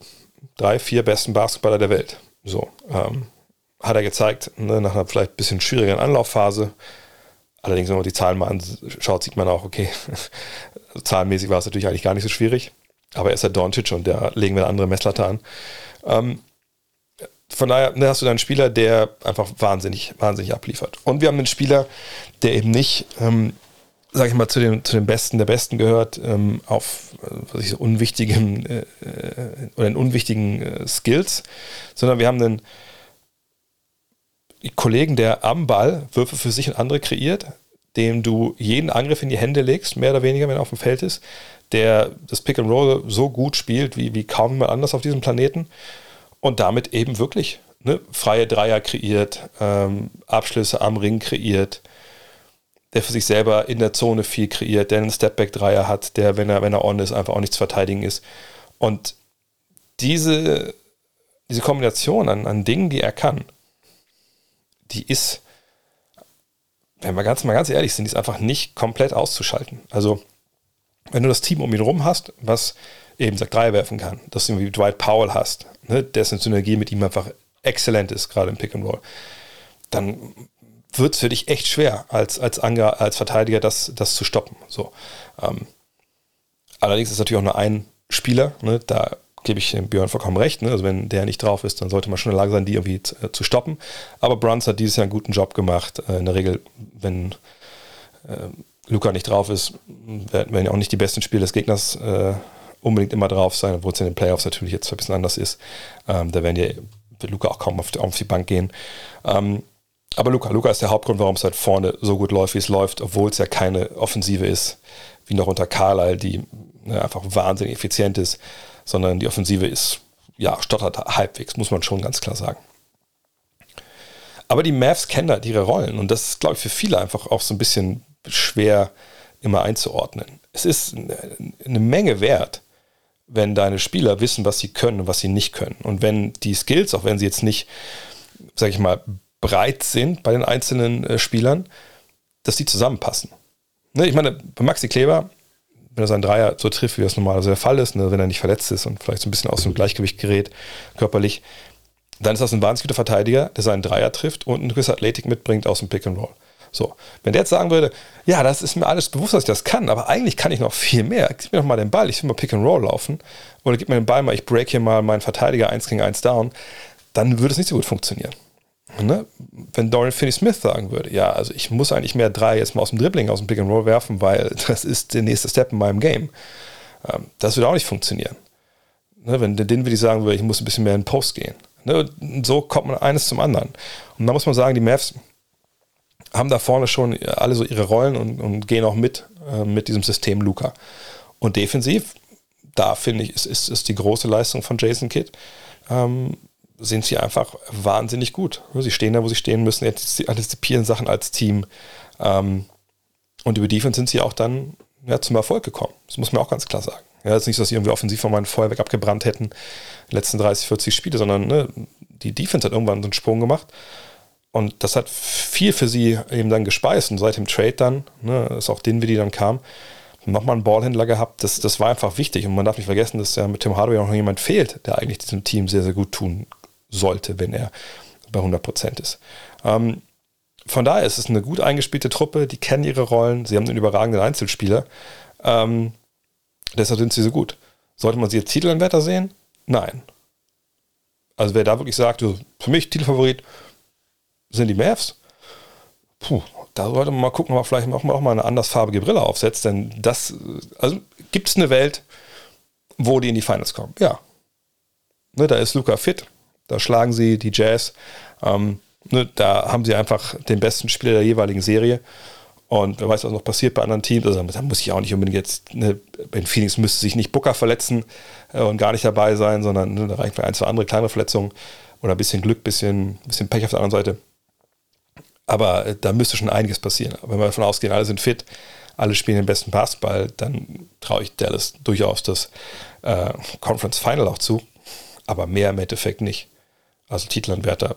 drei, vier besten Basketballer der Welt. So, ähm, hat er gezeigt, ne, nach einer vielleicht ein bisschen schwierigen Anlaufphase. Allerdings, wenn man die Zahlen mal anschaut, sieht man auch, okay, zahlenmäßig war es natürlich eigentlich gar nicht so schwierig. Aber er ist der Doncic und da legen wir eine andere Messlatte an. Ähm, von daher ne, hast du da einen Spieler, der einfach wahnsinnig, wahnsinnig abliefert. Und wir haben einen Spieler, der eben nicht, ähm, sag ich mal, zu den, zu den Besten der Besten gehört, ähm, auf äh, was ich so unwichtigen äh, äh, oder in unwichtigen äh, Skills, sondern wir haben einen Kollegen, der am Ball Würfe für sich und andere kreiert, dem du jeden Angriff in die Hände legst, mehr oder weniger, wenn er auf dem Feld ist, der das Pick and Roll so gut spielt wie, wie kaum jemand anders auf diesem Planeten und damit eben wirklich ne, freie Dreier kreiert, ähm, Abschlüsse am Ring kreiert, der für sich selber in der Zone viel kreiert, der einen Stepback-Dreier hat, der, wenn er, wenn er on ist, einfach auch nichts zu verteidigen ist. Und diese, diese Kombination an, an Dingen, die er kann, die ist, wenn wir ganz mal ganz ehrlich sind, die ist einfach nicht komplett auszuschalten. Also, wenn du das Team um ihn rum hast, was eben sagt Dreier werfen kann, dass du wie Dwight Powell hast, ne, dessen Synergie mit ihm einfach exzellent ist, gerade im Pick and Roll, dann wird es für dich echt schwer, als, als, Anger, als Verteidiger das, das zu stoppen. So. Ähm, allerdings ist natürlich auch nur ein Spieler, ne, da gebe ich Björn vollkommen recht. Ne? Also wenn der nicht drauf ist, dann sollte man schon in der Lage sein, die irgendwie zu, äh, zu stoppen. Aber Bruns hat dieses Jahr einen guten Job gemacht. Äh, in der Regel, wenn äh, Luca nicht drauf ist, werden ja auch nicht die besten Spiele des Gegners äh, unbedingt immer drauf sein, obwohl es in den Playoffs natürlich jetzt ein bisschen anders ist. Ähm, da werden ja, wird Luca auch kaum auf die, auf die Bank gehen. Ähm, aber Luca, Luca ist der Hauptgrund, warum es halt vorne so gut läuft, wie es läuft, obwohl es ja keine Offensive ist, wie noch unter Carlyle, die ne, einfach wahnsinnig effizient ist, sondern die Offensive ist, ja, stottert halbwegs, muss man schon ganz klar sagen. Aber die Mavs kennen halt ihre Rollen und das ist, glaube ich, für viele einfach auch so ein bisschen schwer immer einzuordnen. Es ist eine Menge wert, wenn deine Spieler wissen, was sie können und was sie nicht können. Und wenn die Skills, auch wenn sie jetzt nicht, sag ich mal, breit sind bei den einzelnen äh, Spielern, dass die zusammenpassen. Ne, ich meine, bei Maxi Kleber, wenn er seinen Dreier so trifft, wie das normalerweise der Fall ist, ne, wenn er nicht verletzt ist und vielleicht so ein bisschen aus dem Gleichgewicht gerät, körperlich, dann ist das ein wahnsinnig guter Verteidiger, der seinen Dreier trifft und eine gewisse Athletik mitbringt aus dem Pick and Roll. So, wenn der jetzt sagen würde, ja, das ist mir alles bewusst, dass ich das kann, aber eigentlich kann ich noch viel mehr. Gib mir doch mal den Ball, ich will mal Pick and Roll laufen oder gib mir den Ball mal, ich break hier mal meinen Verteidiger 1 gegen 1 down, dann würde es nicht so gut funktionieren. Ne? Wenn Dorian Finney-Smith sagen würde, ja, also ich muss eigentlich mehr drei jetzt mal aus dem Dribbling, aus dem Pick and Roll werfen, weil das ist der nächste Step in meinem Game. Ähm, das würde auch nicht funktionieren. Ne? Wenn den würde ich sagen würde, ich muss ein bisschen mehr in den Post gehen. Ne? So kommt man eines zum anderen. Und da muss man sagen, die Mavs haben da vorne schon alle so ihre Rollen und, und gehen auch mit äh, mit diesem System Luca. Und defensiv, da finde ich, ist, ist, ist die große Leistung von Jason Kidd. Ähm, sind sie einfach wahnsinnig gut. Sie stehen da, wo sie stehen müssen, antizipieren Sachen als Team. Ähm, und über Defense sind sie auch dann ja, zum Erfolg gekommen. Das muss man auch ganz klar sagen. Ja, es ist nicht so, dass sie irgendwie offensiv von meinem Feuerwerk abgebrannt hätten, die letzten 30, 40 Spiele, sondern ne, die Defense hat irgendwann so einen Sprung gemacht. Und das hat viel für sie eben dann gespeist. Und seit dem Trade dann, ne, ist auch den, wie die dann kam, nochmal einen Ballhändler gehabt. Das, das war einfach wichtig. Und man darf nicht vergessen, dass ja mit Tim Hardaway auch noch jemand fehlt, der eigentlich diesem Team sehr, sehr gut tun sollte, wenn er bei 100 Prozent ist. Ähm, von daher ist es eine gut eingespielte Truppe, die kennen ihre Rollen, sie haben einen überragenden Einzelspieler. Ähm, deshalb sind sie so gut. Sollte man sie als Titelanwärter sehen? Nein. Also wer da wirklich sagt, für mich Titelfavorit sind die Mavs, puh, da sollte man mal gucken, ob man vielleicht auch mal, auch mal eine andersfarbige Brille aufsetzt, denn das, also gibt es eine Welt, wo die in die Finals kommen? Ja. Ne, da ist Luca fit, da schlagen sie die Jazz. Ähm, ne, da haben sie einfach den besten Spieler der jeweiligen Serie. Und wer weiß, was noch passiert bei anderen Teams. Also da muss ich auch nicht unbedingt jetzt, ne, in Phoenix müsste sich nicht Booker verletzen äh, und gar nicht dabei sein, sondern ne, da reichen vielleicht ein, zwei andere kleine Verletzungen oder ein bisschen Glück, ein bisschen, bisschen Pech auf der anderen Seite. Aber äh, da müsste schon einiges passieren. Wenn wir davon ausgehen, alle sind fit, alle spielen den besten Basketball, dann traue ich Dallas durchaus das äh, Conference Final auch zu. Aber mehr im Endeffekt nicht also Titelanwärter.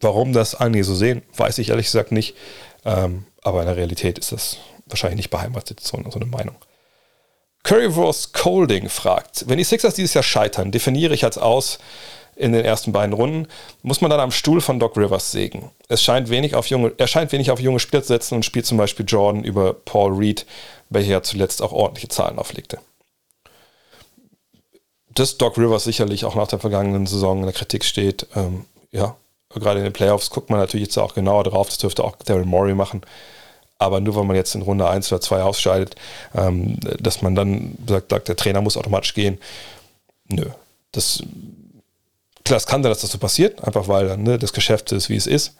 Warum das einige so sehen, weiß ich ehrlich gesagt nicht. Ähm, aber in der Realität ist das wahrscheinlich nicht beheimatet, so, so eine Meinung. Currywurst Colding fragt, wenn die Sixers dieses Jahr scheitern, definiere ich als aus in den ersten beiden Runden, muss man dann am Stuhl von Doc Rivers sägen. Es scheint wenig auf junge, er scheint wenig auf junge Spieler zu setzen und spielt zum Beispiel Jordan über Paul Reed, welcher ja zuletzt auch ordentliche Zahlen auflegte dass Doc Rivers sicherlich auch nach der vergangenen Saison in der Kritik steht. Ähm, ja, gerade in den Playoffs guckt man natürlich jetzt auch genauer drauf. Das dürfte auch Daryl Morey machen. Aber nur weil man jetzt in Runde 1 oder 2 ausscheidet, ähm, dass man dann sagt, sagt, der Trainer muss automatisch gehen. Nö. Das, klar, es kann sein, dass das so passiert, einfach weil ne, das Geschäft ist, wie es ist.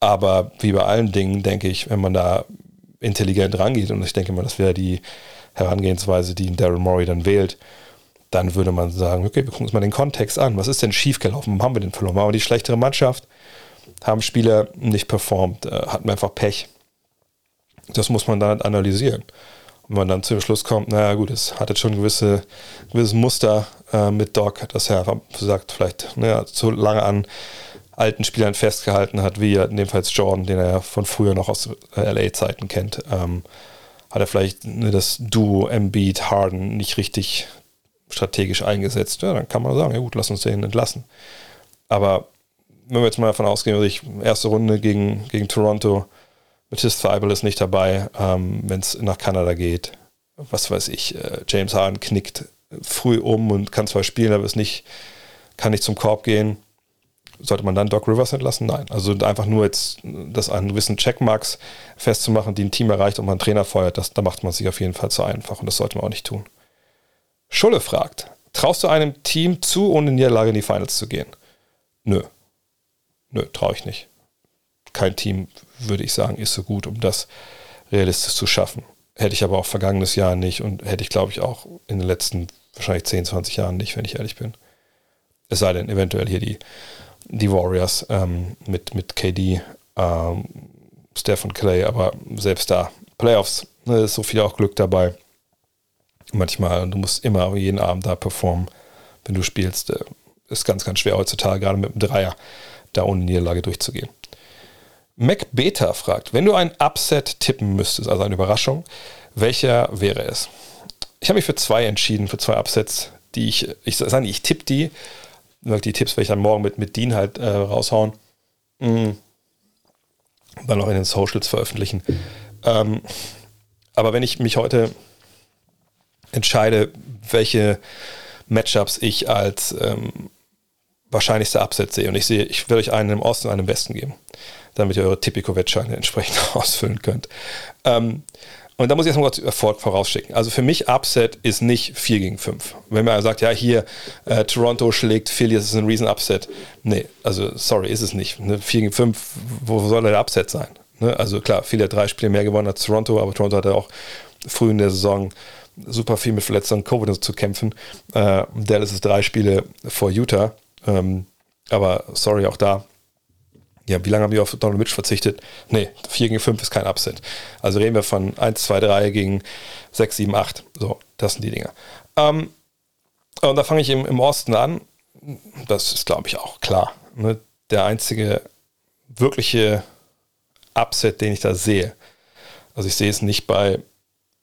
Aber wie bei allen Dingen, denke ich, wenn man da intelligent rangeht, und ich denke mal, das wäre die Herangehensweise, die Daryl Morey dann wählt, dann würde man sagen, okay, wir gucken uns mal den Kontext an. Was ist denn schiefgelaufen? Warum haben wir denn verloren? Waren wir die schlechtere Mannschaft? Haben Spieler nicht performt? Äh, hatten wir einfach Pech? Das muss man dann analysieren. Und wenn man dann zum Schluss kommt, naja gut, es hat jetzt schon gewisse, gewisses Muster äh, mit Doc, dass er sagt, vielleicht naja, zu lange an alten Spielern festgehalten hat, wie in dem Fall Jordan, den er ja von früher noch aus äh, LA-Zeiten kennt. Ähm, hat er vielleicht ne, das Duo Embiid Harden nicht richtig strategisch eingesetzt, ja, dann kann man sagen, ja gut, lass uns den entlassen. Aber wenn wir jetzt mal davon ausgehen, dass ich erste Runde gegen, gegen Toronto, Matisse Feibel ist nicht dabei, ähm, wenn es nach Kanada geht, was weiß ich, äh, James Harden knickt früh um und kann zwar spielen, aber ist nicht, kann nicht zum Korb gehen. Sollte man dann Doc Rivers entlassen? Nein. Also einfach nur jetzt das an gewissen Checkmarks festzumachen, die ein Team erreicht und man einen Trainer feuert, das, da macht man sich auf jeden Fall zu einfach und das sollte man auch nicht tun. Schulle fragt, traust du einem Team zu, ohne Niederlage in die Finals zu gehen? Nö. Nö, traue ich nicht. Kein Team, würde ich sagen, ist so gut, um das realistisch zu schaffen. Hätte ich aber auch vergangenes Jahr nicht und hätte ich, glaube ich, auch in den letzten wahrscheinlich 10, 20 Jahren nicht, wenn ich ehrlich bin. Es sei denn, eventuell hier die, die Warriors ähm, mit, mit KD, ähm, Steph und Clay, aber selbst da, Playoffs, ne, ist so viel auch Glück dabei manchmal. Du musst immer jeden Abend da performen, wenn du spielst. Äh, ist ganz, ganz schwer heutzutage, gerade mit dem Dreier, da ohne Niederlage durchzugehen. Mac Beta fragt, wenn du ein Upset tippen müsstest, also eine Überraschung, welcher wäre es? Ich habe mich für zwei entschieden, für zwei Upsets, die ich, ich sage ich tippe die, die Tipps werde ich dann morgen mit, mit Dean halt äh, raushauen. Mhm. Dann auch in den Socials veröffentlichen. Ähm, aber wenn ich mich heute entscheide, welche Matchups ich als ähm, wahrscheinlichste Upset sehe. Und ich sehe, ich will euch einen im Osten und einen im Westen geben, damit ihr eure Tipico-Wettscheine entsprechend ausfüllen könnt. Ähm, und da muss ich erstmal kurz vorausschicken. Also für mich Upset ist nicht 4 gegen 5. Wenn man sagt, ja, hier äh, Toronto schlägt Philly, das ist ein riesen Upset. Nee, also sorry, ist es nicht. Ne? 4 gegen 5, wo soll der Upset sein? Ne? Also klar, Philly hat drei Spiele mehr gewonnen als Toronto, aber Toronto hatte auch früh in der Saison super viel mit Verletzungen Covid zu kämpfen. Äh, Dallas ist drei Spiele vor Utah. Ähm, aber sorry, auch da. Ja, wie lange haben die auf Donald Mitch verzichtet? Nee, 4 gegen 5 ist kein Upset. Also reden wir von 1, 2, 3 gegen 6, 7, 8. So, das sind die Dinger. Ähm, und da fange ich im, im Osten an. Das ist, glaube ich, auch klar. Ne? Der einzige wirkliche Upset, den ich da sehe. Also ich sehe es nicht bei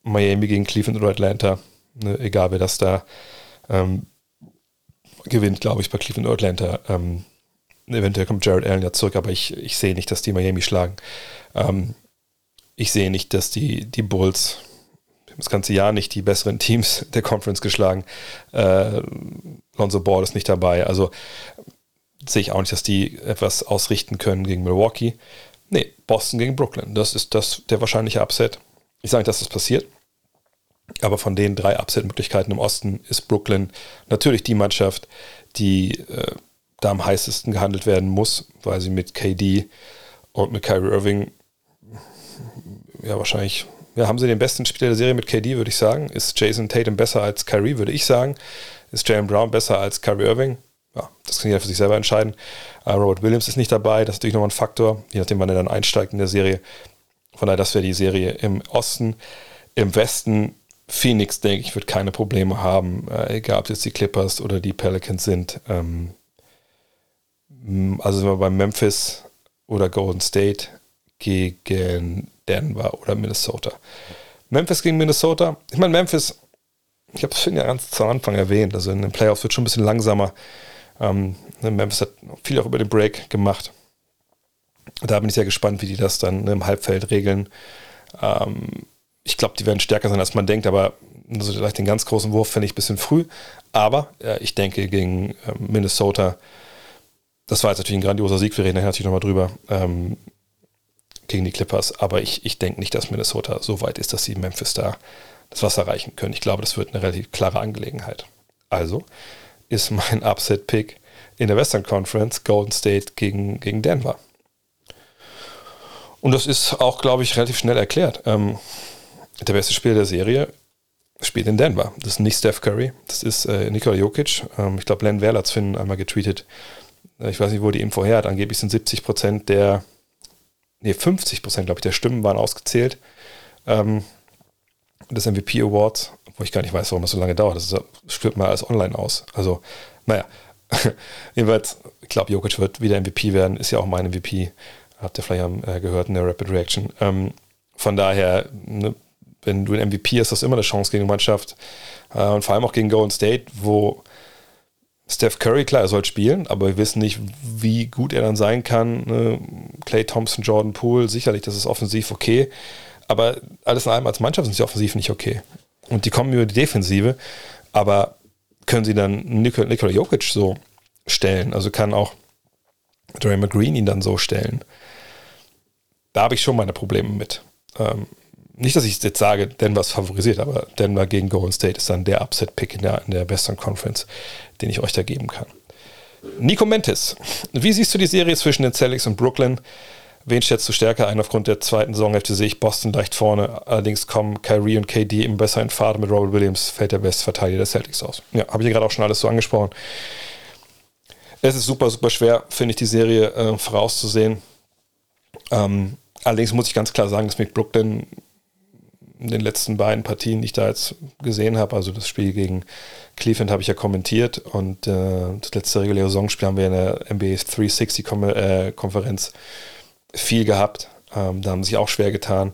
Miami gegen Cleveland oder Atlanta. Ne, egal wer das da ähm, gewinnt, glaube ich, bei Cleveland oder Atlanta. Ähm, eventuell kommt Jared Allen ja zurück, aber ich, ich sehe nicht, dass die Miami schlagen. Ähm, ich sehe nicht, dass die, die Bulls das ganze Jahr nicht die besseren Teams der Conference geschlagen. Äh, Lonzo Ball ist nicht dabei. Also sehe ich auch nicht, dass die etwas ausrichten können gegen Milwaukee. Nee, Boston gegen Brooklyn. Das ist das der wahrscheinliche Upset. Ich sage nicht, dass das passiert, aber von den drei Upset-Möglichkeiten im Osten ist Brooklyn natürlich die Mannschaft, die äh, da am heißesten gehandelt werden muss, weil sie mit KD und mit Kyrie Irving ja wahrscheinlich, ja, haben sie den besten Spieler der Serie mit KD, würde ich sagen. Ist Jason Tatum besser als Kyrie, würde ich sagen. Ist Jalen Brown besser als Kyrie Irving? Ja, das kann jeder für sich selber entscheiden. Uh, Robert Williams ist nicht dabei, das ist natürlich nochmal ein Faktor, je nachdem, wann er dann einsteigt in der Serie. Von daher, das wäre die Serie im Osten. Im Westen, Phoenix, denke ich, wird keine Probleme haben, äh, egal ob es jetzt die Clippers oder die Pelicans sind. Ähm, also sind wir bei Memphis oder Golden State gegen Denver oder Minnesota. Memphis gegen Minnesota. Ich meine, Memphis, ich habe es ja ganz zu Anfang erwähnt, also in den Playoffs wird schon ein bisschen langsamer. Ähm, Memphis hat viel auch über den Break gemacht. Da bin ich sehr gespannt, wie die das dann im Halbfeld regeln. Ähm, ich glaube, die werden stärker sein, als man denkt, aber also vielleicht den ganz großen Wurf finde ich ein bisschen früh. Aber äh, ich denke, gegen äh, Minnesota, das war jetzt natürlich ein grandioser Sieg, wir reden natürlich nochmal drüber, ähm, gegen die Clippers. Aber ich, ich denke nicht, dass Minnesota so weit ist, dass sie Memphis da das Wasser reichen können. Ich glaube, das wird eine relativ klare Angelegenheit. Also ist mein Upset-Pick in der Western Conference Golden State gegen, gegen Denver. Und das ist auch, glaube ich, relativ schnell erklärt. Ähm, der beste Spieler der Serie spielt in Denver. Das ist nicht Steph Curry, das ist äh, Nikola Jokic. Ähm, ich glaube, Len Werler hat es einmal getweetet. Äh, ich weiß nicht, wo die Info her hat. Angeblich sind 70 Prozent der, nee, 50 Prozent, glaube ich, der Stimmen waren ausgezählt. Ähm, des MVP Awards, wo ich gar nicht weiß, warum das so lange dauert. Das spürt mal alles online aus. Also, naja. Jedenfalls, ich glaube, Jokic wird wieder MVP werden, ist ja auch mein MVP. Habt ihr vielleicht äh, gehört in der Rapid Reaction. Ähm, von daher, ne, wenn du ein MVP hast, hast du immer eine Chance gegen die Mannschaft. Äh, und vor allem auch gegen Golden State, wo Steph Curry, klar, er soll spielen, aber wir wissen nicht, wie gut er dann sein kann. Ne? Clay Thompson, Jordan Poole, sicherlich, das ist offensiv okay. Aber alles in allem als Mannschaft sind sie offensiv nicht okay. Und die kommen über die Defensive, aber können sie dann Nikola, Nikola Jokic so stellen? Also kann auch Draymond Green ihn dann so stellen? Da habe ich schon meine Probleme mit. Ähm, nicht, dass ich jetzt sage, Denver ist favorisiert, aber Denver gegen Golden State ist dann der Upset-Pick in der, in der Western Conference, den ich euch da geben kann. Nico Mentis, wie siehst du die Serie zwischen den Celtics und Brooklyn? Wen schätzt du stärker ein? Aufgrund der zweiten Saisonhälfte sehe ich Boston leicht vorne. Allerdings kommen Kyrie und KD im besseren Fahrt mit Robert Williams, fällt der Bestverteidiger der Celtics aus. Ja, habe ich gerade auch schon alles so angesprochen. Es ist super, super schwer, finde ich, die Serie äh, vorauszusehen. Ähm, allerdings muss ich ganz klar sagen, dass mich Brooklyn in den letzten beiden Partien, die ich da jetzt gesehen habe, also das Spiel gegen Cleveland habe ich ja kommentiert und äh, das letzte reguläre Saisonspiel haben wir in der NBA 360-Konferenz äh, viel gehabt. Ähm, da haben sie sich auch schwer getan.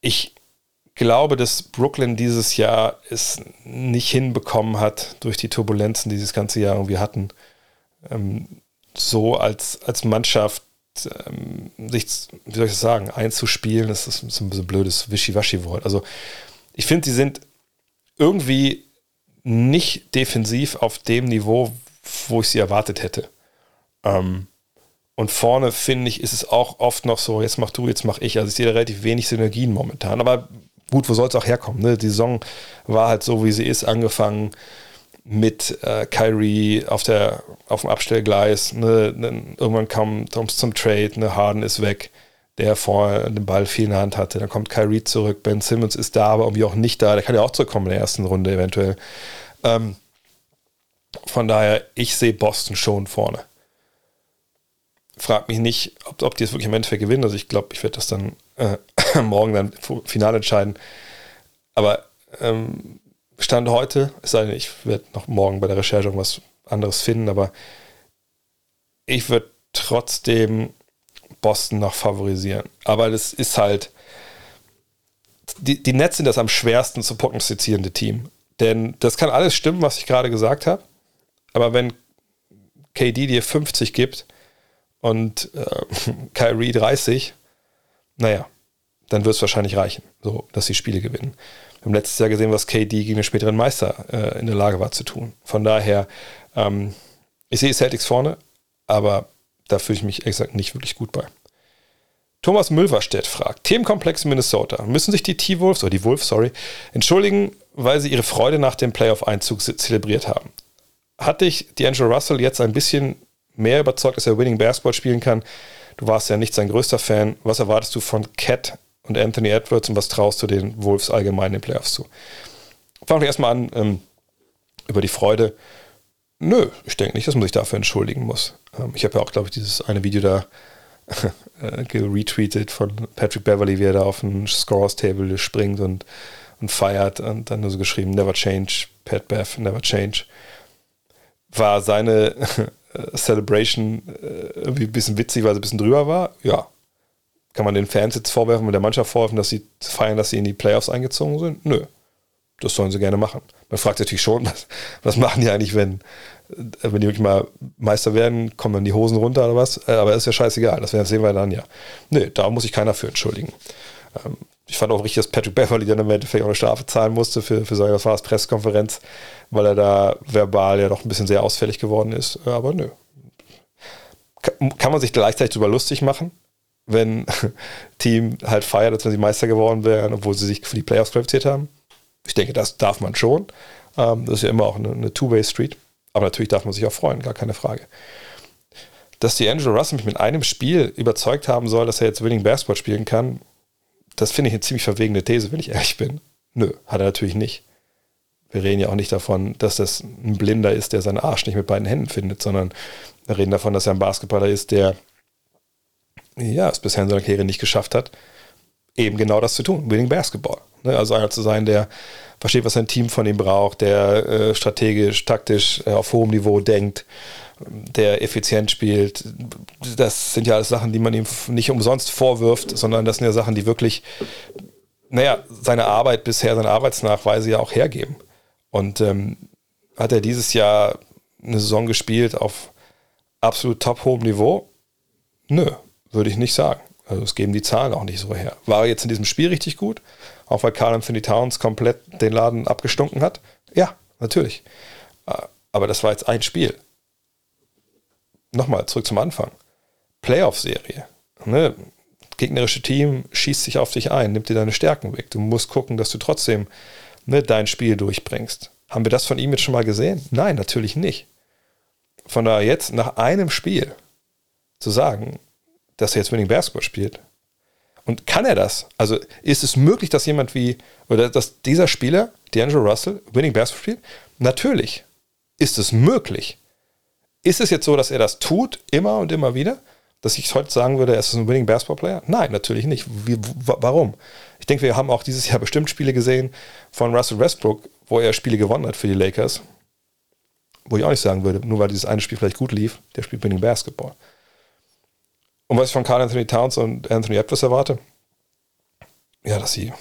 Ich glaube, dass Brooklyn dieses Jahr es nicht hinbekommen hat, durch die Turbulenzen, die dieses ganze Jahr irgendwie hatten, ähm, so als, als Mannschaft ähm, sich, wie soll ich das sagen, einzuspielen, das ist so ein blödes Wischiwaschi-Wort. Also ich finde, sie sind irgendwie nicht defensiv auf dem Niveau, wo ich sie erwartet hätte. Ähm, und vorne finde ich, ist es auch oft noch so, jetzt mach du, jetzt mach ich. Also ich sehe da relativ wenig Synergien momentan. Aber gut, wo soll es auch herkommen? Ne? Die Saison war halt so, wie sie ist, angefangen mit äh, Kyrie auf, der, auf dem Abstellgleis. Ne, ne, irgendwann kam Thompson zum Trade, ne, Harden ist weg, der vorher den Ball viel in der Hand hatte. Dann kommt Kyrie zurück, Ben Simmons ist da, aber irgendwie auch nicht da. Der kann ja auch zurückkommen in der ersten Runde eventuell. Ähm, von daher, ich sehe Boston schon vorne. Frag mich nicht, ob, ob die es wirklich im Endeffekt gewinnen. Also ich glaube, ich werde das dann äh, morgen dann final entscheiden. Aber ähm, Stand heute, es sei ich werde noch morgen bei der Recherche irgendwas anderes finden, aber ich würde trotzdem Boston noch favorisieren. Aber das ist halt, die, die Nets sind das am schwersten zu prognostizierende Team. Denn das kann alles stimmen, was ich gerade gesagt habe. Aber wenn KD dir 50 gibt und äh, Kyrie 30, naja, dann wird es wahrscheinlich reichen, so dass sie Spiele gewinnen. Wir haben letztes Jahr gesehen, was KD gegen den späteren Meister äh, in der Lage war zu tun. Von daher, ähm, ich sehe Celtics vorne, aber da fühle ich mich exakt nicht wirklich gut bei. Thomas Mülverstedt fragt: Themenkomplex Minnesota. Müssen sich die T-Wolves, oder die Wolves, sorry, entschuldigen, weil sie ihre Freude nach dem Playoff-Einzug zelebriert haben? Hat dich D'Angelo Russell jetzt ein bisschen mehr überzeugt, dass er Winning Basketball spielen kann? Du warst ja nicht sein größter Fan. Was erwartest du von Cat und Anthony Edwards und was traust du den Wolves allgemein in den Playoffs zu? Fangen wir erstmal an ähm, über die Freude. Nö, ich denke nicht, dass man sich dafür entschuldigen muss. Ähm, ich habe ja auch, glaube ich, dieses eine Video da äh, retweetet von Patrick Beverly, wie er da auf ein Scores-Table springt und, und feiert und dann nur so geschrieben, never change, Pat Bev, never change. War seine Celebration äh, irgendwie ein bisschen witzig, weil sie ein bisschen drüber war? Ja, kann man den Fans jetzt vorwerfen und der Mannschaft vorwerfen, dass sie feiern, dass sie in die Playoffs eingezogen sind? Nö. Das sollen sie gerne machen. Man fragt natürlich schon, was, was machen die eigentlich, wenn, wenn die wirklich mal Meister werden, kommen dann die Hosen runter oder was? Äh, aber ist ja scheißegal, das sehen wir dann ja. Nö, da muss sich keiner für entschuldigen. Ähm, ich fand auch richtig, dass Patrick Beverly dann im Endeffekt auch eine Strafe zahlen musste für, für seine, das, Pressekonferenz, weil er da verbal ja doch ein bisschen sehr ausfällig geworden ist. Äh, aber nö. Kann man sich gleichzeitig darüber lustig machen? Wenn Team halt feiert, als wenn sie Meister geworden wären, obwohl sie sich für die Playoffs qualifiziert haben. Ich denke, das darf man schon. Ähm, das ist ja immer auch eine, eine Two-Way-Street. Aber natürlich darf man sich auch freuen, gar keine Frage. Dass die Angelo Russell mich mit einem Spiel überzeugt haben soll, dass er jetzt Winning Basketball spielen kann, das finde ich eine ziemlich verwegene These, wenn ich ehrlich bin. Nö, hat er natürlich nicht. Wir reden ja auch nicht davon, dass das ein Blinder ist, der seinen Arsch nicht mit beiden Händen findet, sondern wir reden davon, dass er ein Basketballer ist, der ja, es bisher in seiner Karriere nicht geschafft hat, eben genau das zu tun, Winning Basketball. Ne? Also einer zu sein, der versteht, was sein Team von ihm braucht, der äh, strategisch, taktisch äh, auf hohem Niveau denkt, der effizient spielt. Das sind ja alles Sachen, die man ihm nicht umsonst vorwirft, sondern das sind ja Sachen, die wirklich, naja, seine Arbeit bisher, seine Arbeitsnachweise ja auch hergeben. Und ähm, hat er dieses Jahr eine Saison gespielt auf absolut top hohem Niveau? Nö, würde ich nicht sagen. Also es geben die Zahlen auch nicht so her. War jetzt in diesem Spiel richtig gut? Auch weil Carl Anthony Towns komplett den Laden abgestunken hat? Ja, natürlich. Äh, aber das war jetzt ein Spiel. Nochmal zurück zum Anfang. Playoff-Serie. Ne? Gegnerische Team schießt sich auf dich ein, nimmt dir deine Stärken weg. Du musst gucken, dass du trotzdem ne, dein Spiel durchbringst. Haben wir das von ihm jetzt schon mal gesehen? Nein, natürlich nicht. Von daher jetzt nach einem Spiel zu sagen, dass er jetzt Winning Basketball spielt. Und kann er das? Also ist es möglich, dass jemand wie, oder dass dieser Spieler, D'Angelo Russell, Winning Basketball spielt? Natürlich ist es möglich. Ist es jetzt so, dass er das tut, immer und immer wieder? Dass ich heute sagen würde, er ist ein Winning Basketball Player? Nein, natürlich nicht. Wie, warum? Ich denke, wir haben auch dieses Jahr bestimmt Spiele gesehen von Russell Westbrook, wo er Spiele gewonnen hat für die Lakers. Wo ich auch nicht sagen würde, nur weil dieses eine Spiel vielleicht gut lief, der spielt Winning Basketball. Und was ich von Carl Anthony Towns und Anthony Edwards erwarte, ja, dass sie,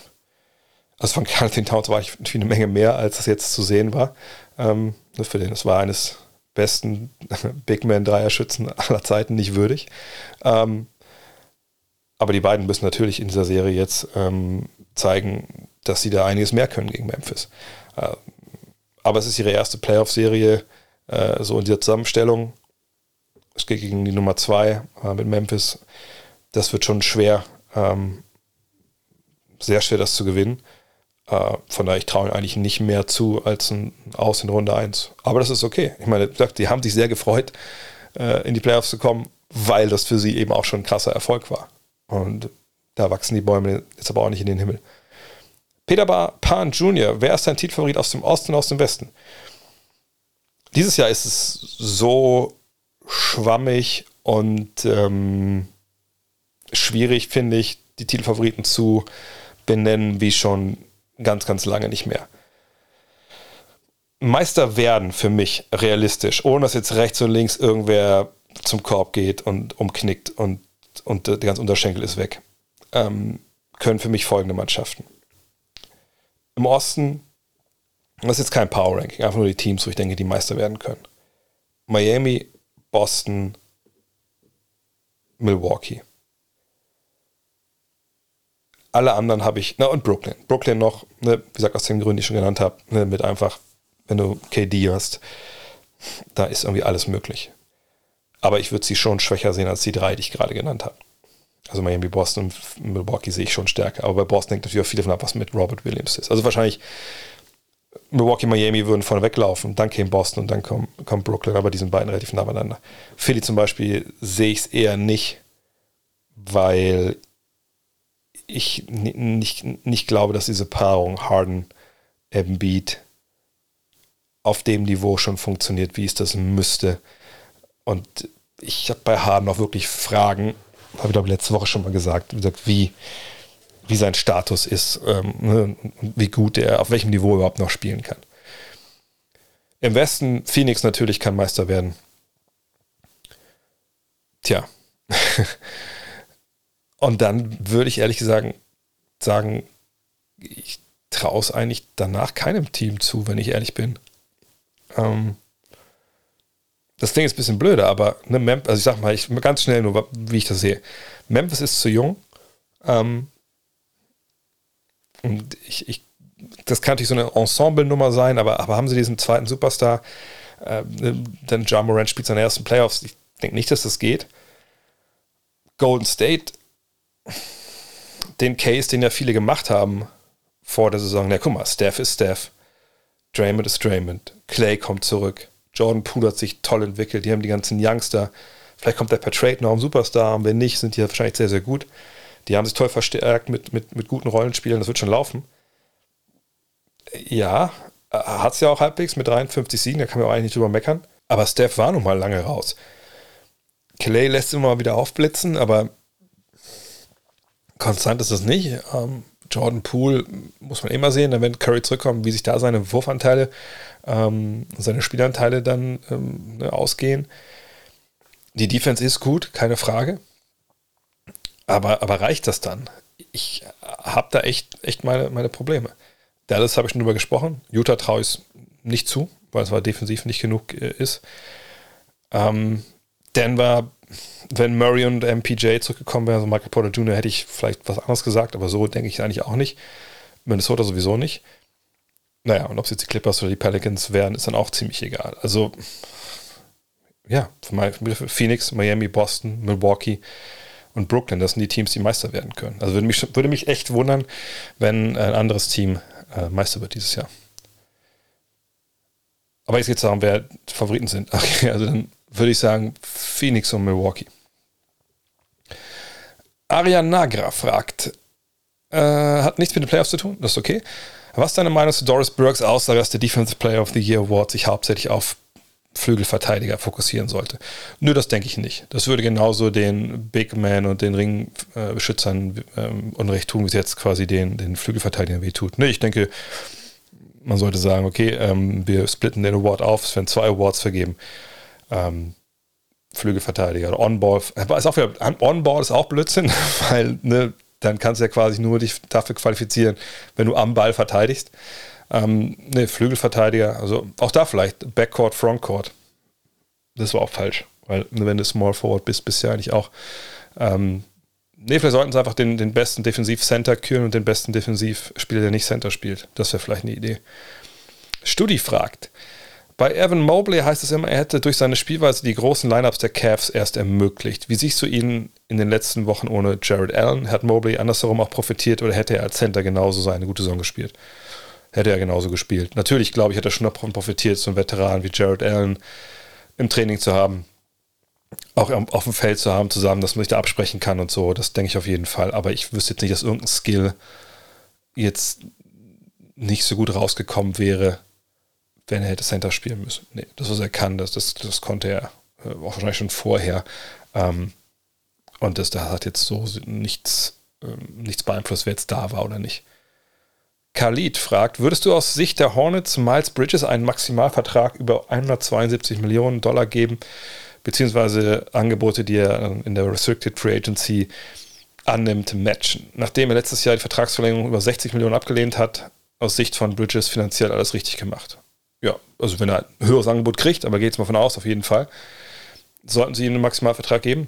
also von Carl Anthony Towns war ich eine Menge mehr, als das jetzt zu sehen war. Ähm, für den, das war eines besten Big Man Dreierschützen aller Zeiten nicht würdig. Ähm, aber die beiden müssen natürlich in dieser Serie jetzt ähm, zeigen, dass sie da einiges mehr können gegen Memphis. Äh, aber es ist ihre erste Playoff-Serie, äh, so in dieser Zusammenstellung. Es geht gegen die Nummer 2 äh, mit Memphis. Das wird schon schwer, ähm, sehr schwer, das zu gewinnen. Äh, von daher, ich traue eigentlich nicht mehr zu als ein Aus in Runde 1. Aber das ist okay. Ich meine, die haben sich sehr gefreut, äh, in die Playoffs zu kommen, weil das für sie eben auch schon ein krasser Erfolg war. Und da wachsen die Bäume jetzt aber auch nicht in den Himmel. Peter Pan Jr., wer ist dein Titelfavorit aus dem Osten und aus dem Westen? Dieses Jahr ist es so schwammig und ähm, schwierig, finde ich, die Titelfavoriten zu benennen, wie schon ganz, ganz lange nicht mehr. Meister werden für mich realistisch, ohne dass jetzt rechts und links irgendwer zum Korb geht und umknickt und, und der ganze Unterschenkel ist weg, ähm, können für mich folgende Mannschaften. Im Osten, das ist jetzt kein Power Ranking, einfach nur die Teams, wo ich denke, die Meister werden können. Miami, Boston, Milwaukee. Alle anderen habe ich, na und Brooklyn. Brooklyn noch, ne, wie gesagt, aus den Gründen, die ich schon genannt habe, ne, mit einfach, wenn du KD hast, da ist irgendwie alles möglich. Aber ich würde sie schon schwächer sehen als die drei, die ich gerade genannt habe. Also Miami, Boston und Milwaukee sehe ich schon stärker. Aber bei Boston denkt natürlich auch viel davon ab, was mit Robert Williams ist. Also wahrscheinlich Milwaukee, Miami würden vorne weglaufen, dann käme Boston und dann kommt, kommt Brooklyn, aber die sind beiden relativ nah beieinander. Philly zum Beispiel sehe ich es eher nicht, weil ich nicht, nicht glaube, dass diese Paarung Harden, Embiid auf dem Niveau schon funktioniert, wie es das müsste. Und ich habe bei Harden auch wirklich Fragen, habe ich glaube letzte Woche schon mal gesagt, wie, wie sein Status ist, ähm, ne, wie gut er, auf welchem Niveau er überhaupt noch spielen kann. Im Westen, Phoenix natürlich kann Meister werden. Tja. Und dann würde ich ehrlich gesagt sagen, ich traue es eigentlich danach keinem Team zu, wenn ich ehrlich bin. Ähm, das klingt jetzt ein bisschen blöder, aber ne, Memphis, also ich sag mal, ich, ganz schnell nur, wie ich das sehe. Memphis ist zu jung. Ähm, und ich, ich, das kann natürlich so eine Ensemble-Nummer sein, aber, aber haben sie diesen zweiten Superstar, äh, denn John Moran spielt seine ersten Playoffs. Ich denke nicht, dass das geht. Golden State, den Case, den ja viele gemacht haben vor der Saison. Na, guck mal, Steph ist Steph. Draymond ist Draymond. Clay kommt zurück. Jordan Poole hat sich toll entwickelt. Die haben die ganzen Youngster. Vielleicht kommt der per Trade noch ein Superstar. Und wenn nicht, sind die ja wahrscheinlich sehr, sehr gut. Die haben sich toll verstärkt mit, mit, mit guten Rollenspielen. Das wird schon laufen. Ja, hat es ja auch halbwegs mit 53 Siegen, da kann man auch eigentlich nicht drüber meckern. Aber Steph war nun mal lange raus. Clay lässt immer mal wieder aufblitzen, aber konstant ist das nicht. Ähm, Jordan Poole muss man immer sehen, dann wenn Curry zurückkommt, wie sich da seine Wurfanteile, ähm, seine Spielanteile dann ähm, ne, ausgehen. Die Defense ist gut, keine Frage. Aber, aber reicht das dann? Ich habe da echt, echt meine, meine Probleme. Dallas habe ich schon drüber gesprochen. Utah traue ich nicht zu, weil es war defensiv nicht genug äh, ist. Ähm, Denver, wenn Murray und MPJ zurückgekommen wären, also Michael Porter Jr., hätte ich vielleicht was anderes gesagt, aber so denke ich eigentlich auch nicht. Minnesota sowieso nicht. Naja, und ob es jetzt die Clippers oder die Pelicans wären, ist dann auch ziemlich egal. Also, ja, Phoenix, Miami, Boston, Milwaukee und Brooklyn, das sind die Teams, die Meister werden können. Also würde mich, würde mich echt wundern, wenn ein anderes Team äh, Meister wird dieses Jahr. Aber jetzt geht es darum, wer Favoriten sind. Okay, also dann würde ich sagen Phoenix und Milwaukee. Arian Nagra fragt, äh, hat nichts mit den Playoffs zu tun, das ist okay. Was ist deine Meinung zu Doris Burks Aussage, dass der Defensive Player of the Year Award sich hauptsächlich auf Flügelverteidiger fokussieren sollte? Nö, das denke ich nicht. Das würde genauso den Big Man und den Ringbeschützern ähm, Unrecht tun, wie es jetzt quasi den, den Flügelverteidigern weh tut. Nö, ich denke, man sollte sagen, okay, ähm, wir splitten den Award auf, es werden zwei Awards vergeben. Ähm, Flügelverteidiger, On-Ball, ist auch wieder, On-Ball ist auch Blödsinn, weil ne, dann kannst du ja quasi nur dich dafür qualifizieren, wenn du am Ball verteidigst. Ähm, ne, Flügelverteidiger, also auch da vielleicht Backcourt, Frontcourt. Das war auch falsch, weil wenn du Small Forward bist, bist du ja eigentlich auch. Ähm, ne, vielleicht sollten sie einfach den, den besten Defensiv-Center küren und den besten Defensivspieler, der nicht Center spielt. Das wäre vielleicht eine Idee. Studi fragt, bei Evan Mobley heißt es immer, er hätte durch seine Spielweise die großen Lineups der Cavs erst ermöglicht. Wie siehst du ihn in den letzten Wochen ohne Jared Allen? Hat Mobley andersherum auch profitiert oder hätte er als Center genauso seine gute Saison gespielt? Hätte er genauso gespielt. Natürlich, glaube ich, hat er schon davon profitiert, so einen Veteran wie Jared Allen im Training zu haben. Auch auf dem Feld zu haben, zusammen, dass man sich da absprechen kann und so. Das denke ich auf jeden Fall. Aber ich wüsste jetzt nicht, dass irgendein Skill jetzt nicht so gut rausgekommen wäre, wenn er hätte Center spielen müssen. Nee, das, was er kann, das, das, das konnte er äh, auch wahrscheinlich schon vorher. Ähm, und das da hat jetzt so nichts, ähm, nichts beeinflusst, wer jetzt da war oder nicht. Khalid fragt, würdest du aus Sicht der Hornets Miles Bridges einen Maximalvertrag über 172 Millionen Dollar geben, beziehungsweise Angebote, die er in der Restricted Free Agency annimmt, matchen? Nachdem er letztes Jahr die Vertragsverlängerung über 60 Millionen abgelehnt hat, aus Sicht von Bridges finanziell alles richtig gemacht ja, also wenn er ein höheres Angebot kriegt, aber geht es mal von aus, auf jeden Fall, sollten sie ihm einen Maximalvertrag geben.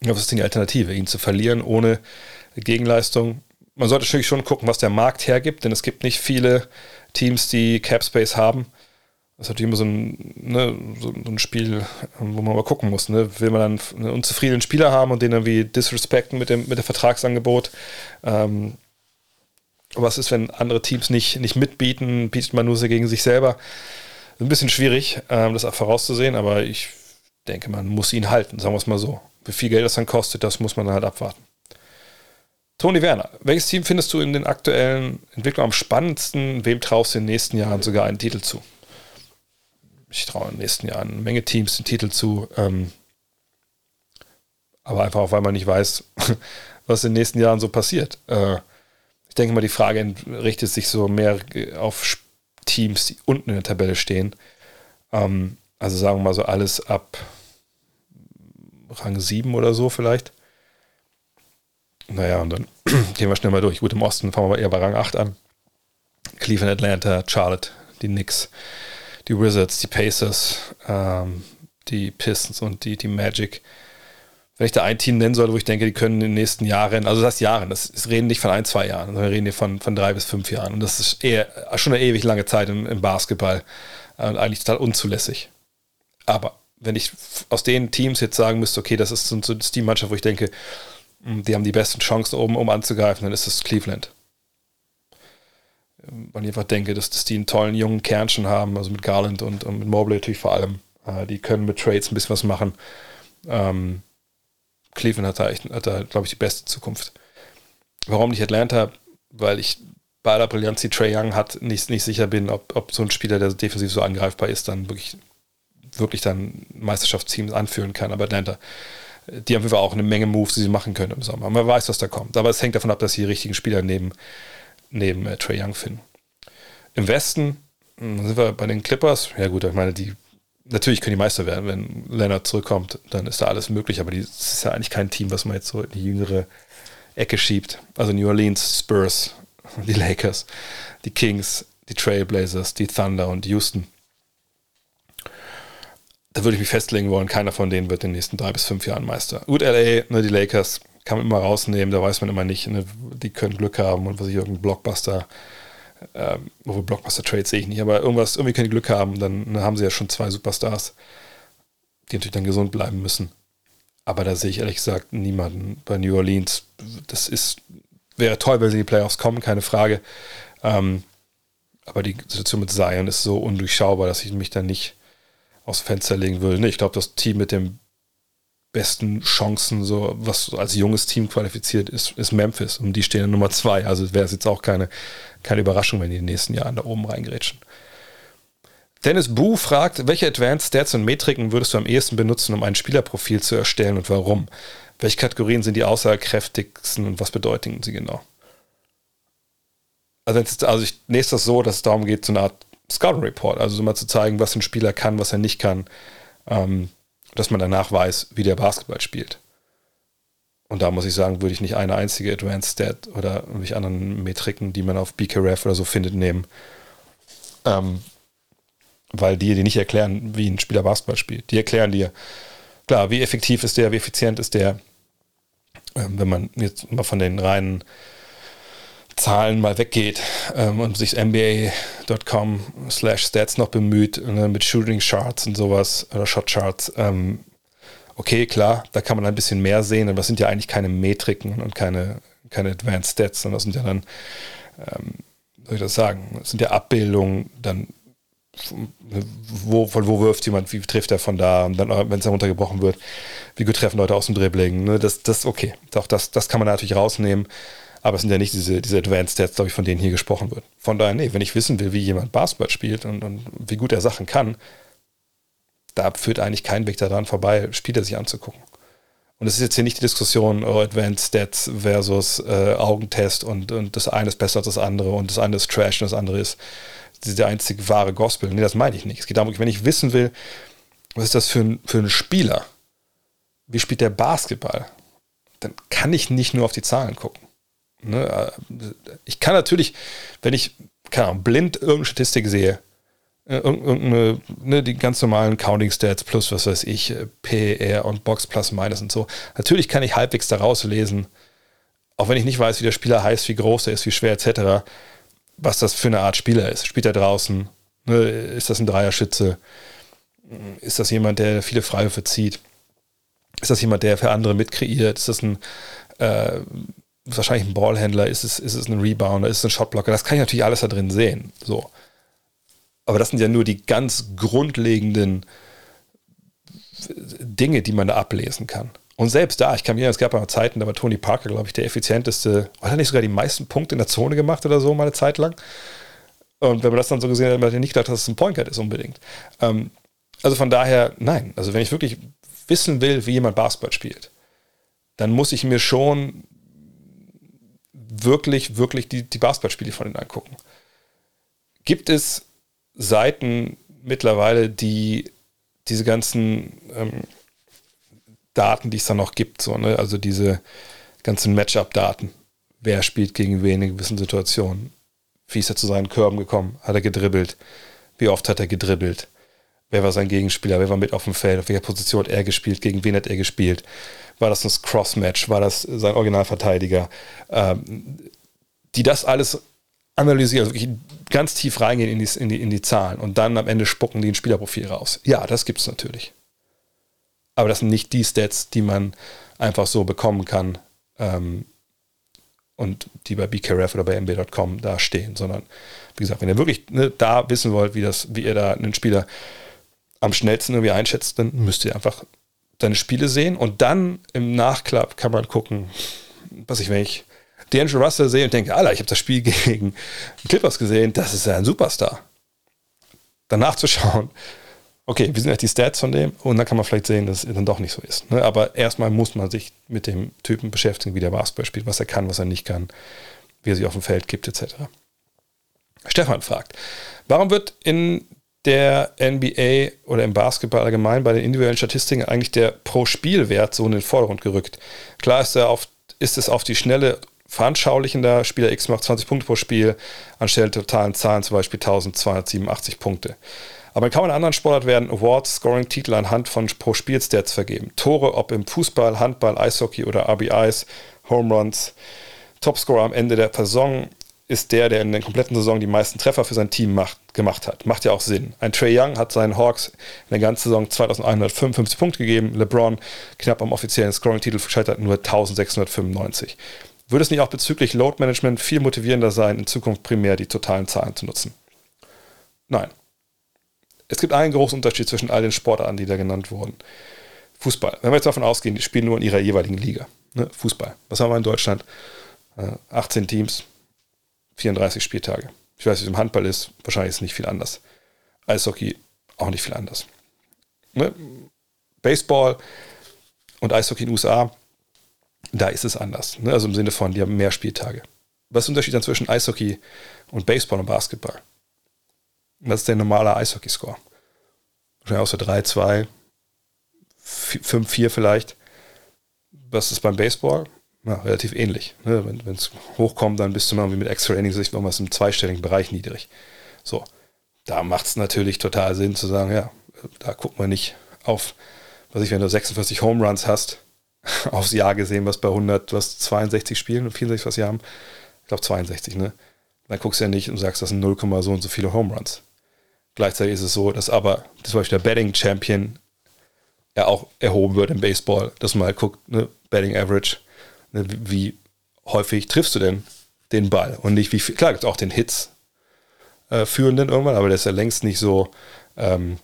Was ist die Alternative? Ihn zu verlieren ohne Gegenleistung? Man sollte natürlich schon gucken, was der Markt hergibt, denn es gibt nicht viele Teams, die Capspace haben. Das ist natürlich immer so ein, ne, so ein Spiel, wo man mal gucken muss. Ne? Will man dann einen unzufriedenen Spieler haben und den irgendwie disrespekten mit dem, mit dem Vertragsangebot? Ähm, was ist, wenn andere Teams nicht, nicht mitbieten? Bietet man nur gegen sich selber? Ein bisschen schwierig, ähm, das auch vorauszusehen, aber ich denke, man muss ihn halten, sagen wir es mal so. Wie viel Geld das dann kostet, das muss man dann halt abwarten. Toni Werner, welches Team findest du in den aktuellen Entwicklungen am spannendsten? Wem traust du in den nächsten Jahren sogar einen Titel zu? Ich traue in den nächsten Jahren eine Menge Teams den Titel zu. Ähm, aber einfach auch, weil man nicht weiß, was in den nächsten Jahren so passiert. Äh, ich denke mal, die Frage richtet sich so mehr auf Teams, die unten in der Tabelle stehen. Ähm, also sagen wir mal so alles ab Rang 7 oder so vielleicht. Naja, und dann gehen wir schnell mal durch. Gut, im Osten fangen wir eher bei Rang 8 an. Cleveland, Atlanta, Charlotte, die Knicks, die Wizards, die Pacers, ähm, die Pistons und die, die Magic wenn ich da ein Team nennen soll, wo ich denke, die können in den nächsten Jahren, also das heißt Jahren, das, das reden nicht von ein, zwei Jahren, sondern wir reden hier von, von drei bis fünf Jahren. Und das ist eher schon eine ewig lange Zeit im, im Basketball und eigentlich total unzulässig. Aber wenn ich aus den Teams jetzt sagen müsste, okay, das ist so, so die Mannschaft, wo ich denke, die haben die besten Chancen oben, um anzugreifen, dann ist das Cleveland. Weil ich einfach denke, dass, dass die einen tollen jungen Kern schon haben, also mit Garland und, und mit Mobley natürlich vor allem. Äh, die können mit Trades ein bisschen was machen. Ähm, Cleveland hat da, hat da glaube ich, die beste Zukunft. Warum nicht Atlanta? Weil ich bei aller Brillanz, die Trey Young hat, nicht, nicht sicher bin, ob, ob so ein Spieler, der defensiv so angreifbar ist, dann wirklich, wirklich dann Meisterschaftsteams anführen kann. Aber Atlanta, die haben auch eine Menge Moves, die sie machen können im Sommer. Man weiß, was da kommt. Aber es hängt davon ab, dass sie die richtigen Spieler neben, neben äh, Trey Young finden. Im Westen hm, sind wir bei den Clippers. Ja gut, ich meine, die natürlich können die Meister werden, wenn Leonard zurückkommt, dann ist da alles möglich, aber das ist ja eigentlich kein Team, was man jetzt so in die jüngere Ecke schiebt. Also New Orleans, Spurs, die Lakers, die Kings, die Trailblazers, die Thunder und Houston. Da würde ich mich festlegen wollen, keiner von denen wird in den nächsten drei bis fünf Jahren Meister. Gut, LA, ne, die Lakers kann man immer rausnehmen, da weiß man immer nicht, ne, die können Glück haben und was ich irgendein Blockbuster, ähm, wo Blockbuster Trades sehe ich nicht, aber irgendwas, irgendwie können die Glück haben, dann ne, haben sie ja schon zwei Superstars, die natürlich dann gesund bleiben müssen. Aber da sehe ich ehrlich gesagt niemanden bei New Orleans. Das ist wäre toll, wenn sie in die Playoffs kommen, keine Frage. Ähm, aber die Situation mit Zion ist so undurchschaubar, dass ich mich da nicht aus Fenster legen würde. Nee, ich glaube, das Team mit den besten Chancen, so was als junges Team qualifiziert ist, ist Memphis. Und die stehen in Nummer zwei. Also wäre es jetzt auch keine, keine Überraschung, wenn die in den nächsten Jahren da oben reingrätschen. Dennis Bu fragt, welche Advanced Stats und Metriken würdest du am ehesten benutzen, um ein Spielerprofil zu erstellen und warum? Welche Kategorien sind die aussagekräftigsten und was bedeuten sie genau? Also, jetzt, also ich lese das so, dass es darum geht, so eine Art Scouting Report, also so mal zu zeigen, was ein Spieler kann, was er nicht kann, ähm, dass man danach weiß, wie der Basketball spielt. Und da muss ich sagen, würde ich nicht eine einzige Advanced Stat oder irgendwelche anderen Metriken, die man auf BKRF oder so findet, nehmen. Ähm, weil die dir nicht erklären, wie ein Spieler Basketball spielt. Die erklären dir, klar, wie effektiv ist der, wie effizient ist der, ähm, wenn man jetzt mal von den reinen Zahlen mal weggeht ähm, und sich NBA.com slash Stats noch bemüht ne, mit Shooting Charts und sowas oder Shot Charts, ähm, okay, klar, da kann man ein bisschen mehr sehen, aber das sind ja eigentlich keine Metriken und keine, keine Advanced Stats, sondern das sind ja dann, ähm, soll ich das sagen, das sind ja Abbildungen dann wo, von wo wirft jemand, wie trifft er von da und dann, wenn es dann runtergebrochen wird, wie gut treffen Leute aus dem Dribbling. Ne? Das, das okay. Doch, das, das kann man natürlich rausnehmen, aber es sind ja nicht diese, diese Advanced Stats, glaube ich, von denen hier gesprochen wird. Von daher, nee, wenn ich wissen will, wie jemand Basketball spielt und, und wie gut er Sachen kann, da führt eigentlich kein Weg daran vorbei, Spieler sich anzugucken. Und es ist jetzt hier nicht die Diskussion, oh, Advanced Stats versus äh, Augentest und, und das eine ist besser als das andere und das eine ist Trash und das andere ist der einzige wahre Gospel. Nee, das meine ich nicht. Es geht darum, wenn ich wissen will, was ist das für ein, für ein Spieler? Wie spielt der Basketball? Dann kann ich nicht nur auf die Zahlen gucken. Ne? Ich kann natürlich, wenn ich keine Ahnung, blind irgendeine Statistik sehe, äh, irgendeine, ne, die ganz normalen Counting Stats plus was weiß ich, PR und Box plus minus und so. Natürlich kann ich halbwegs daraus lesen, auch wenn ich nicht weiß, wie der Spieler heißt, wie groß er ist, wie schwer etc was das für eine Art Spieler ist. Spielt er draußen? Ne? Ist das ein Dreierschütze? Ist das jemand, der viele Freiwürfe zieht? Ist das jemand, der für andere mitkreiert? Ist das ein äh, wahrscheinlich ein Ballhändler? Ist es, ist es ein Rebounder? Ist es ein Shotblocker? Das kann ich natürlich alles da drin sehen. So. Aber das sind ja nur die ganz grundlegenden Dinge, die man da ablesen kann. Und selbst da, ich kann mir, es gab mal Zeiten, da war Tony Parker, glaube ich, der effizienteste, hat er nicht sogar die meisten Punkte in der Zone gemacht oder so, mal eine Zeit lang. Und wenn man das dann so gesehen hat, hat man nicht gedacht, dass es ein Point Guard ist unbedingt. Ähm, also von daher, nein. Also wenn ich wirklich wissen will, wie jemand Basketball spielt, dann muss ich mir schon wirklich, wirklich die, die Basketballspiele von denen angucken. Gibt es Seiten mittlerweile, die diese ganzen ähm, Daten, die es dann noch gibt, so, ne? also diese ganzen Matchup-Daten. Wer spielt gegen wen in gewissen Situationen? Wie ist er zu seinen Körben gekommen? Hat er gedribbelt? Wie oft hat er gedribbelt? Wer war sein Gegenspieler? Wer war mit auf dem Feld? Auf welcher Position hat er gespielt? Gegen wen hat er gespielt? War das ein Cross-Match? War das sein Originalverteidiger? Ähm, die das alles analysieren, also wirklich ganz tief reingehen in die, in, die, in die Zahlen und dann am Ende spucken die ein Spielerprofil raus. Ja, das gibt es natürlich aber das sind nicht die Stats, die man einfach so bekommen kann ähm, und die bei BKRF oder bei MB.com da stehen, sondern wie gesagt, wenn ihr wirklich ne, da wissen wollt, wie, das, wie ihr da einen Spieler am schnellsten irgendwie einschätzt, dann müsst ihr einfach seine Spiele sehen und dann im Nachklapp kann man gucken, was ich, wenn ich D'Angelo Russell sehe und denke, Alter, ich habe das Spiel gegen Clippers gesehen, das ist ja ein Superstar. Danach zu schauen, okay, wie sind jetzt die Stats von dem? Und dann kann man vielleicht sehen, dass es dann doch nicht so ist. Ne? Aber erstmal muss man sich mit dem Typen beschäftigen, wie der Basketball spielt, was er kann, was er nicht kann, wie er sich auf dem Feld gibt, etc. Stefan fragt, warum wird in der NBA oder im Basketball allgemein bei den individuellen Statistiken eigentlich der Pro-Spielwert so in den Vordergrund gerückt? Klar ist, er auf, ist es auf die schnelle veranschaulichender. Spieler X macht 20 Punkte pro Spiel, anstelle der totalen Zahlen zum Beispiel 1287 Punkte. Aber in kaum einer anderen Sportart werden Awards, Scoring-Titel anhand von Pro-Spiel-Stats vergeben. Tore, ob im Fußball, Handball, Eishockey oder RBIs, Home Runs. Topscorer am Ende der Saison ist der, der in der kompletten Saison die meisten Treffer für sein Team macht, gemacht hat. Macht ja auch Sinn. Ein Trey Young hat seinen Hawks in der ganzen Saison 2155 Punkte gegeben. LeBron knapp am offiziellen Scoring-Titel gescheitert nur 1695. Würde es nicht auch bezüglich Load Management viel motivierender sein, in Zukunft primär die totalen Zahlen zu nutzen? Nein. Es gibt einen großen Unterschied zwischen all den Sportarten, die da genannt wurden. Fußball. Wenn wir jetzt davon ausgehen, die spielen nur in ihrer jeweiligen Liga. Ne? Fußball. Was haben wir in Deutschland? 18 äh, Teams, 34 Spieltage. Ich weiß, wie es im Handball ist. Wahrscheinlich ist es nicht viel anders. Eishockey auch nicht viel anders. Ne? Baseball und Eishockey in den USA da ist es anders. Ne? Also im Sinne von, die haben mehr Spieltage. Was ist der Unterschied dann zwischen Eishockey und Baseball und Basketball? Was ist der normale Eishockey-Score? Wahrscheinlich auch so 3, 2, 5, 4 vielleicht. Was ist beim Baseball? Ja, relativ ähnlich. Ne? Wenn es hochkommt, dann bist du mal irgendwie mit Extra Innings Sicht irgendwas im zweistelligen Bereich niedrig. So, da macht es natürlich total Sinn zu sagen, ja, da gucken wir nicht auf, was ich, wenn du 46 Home Runs hast, aufs Jahr gesehen, was bei 100, was 62 Spielen und 64 was Jahr haben. Ich glaube 62, ne? Dann guckst du ja nicht und sagst, das sind 0, so und so viele Home Runs. Gleichzeitig ist es so, dass aber zum Beispiel der Betting Champion ja auch erhoben wird im Baseball, dass man halt guckt, ne, Betting Average, wie häufig triffst du denn den Ball und nicht wie viel, klar gibt es auch den Hits äh, führenden irgendwann, aber der ist ja längst nicht so, ähm,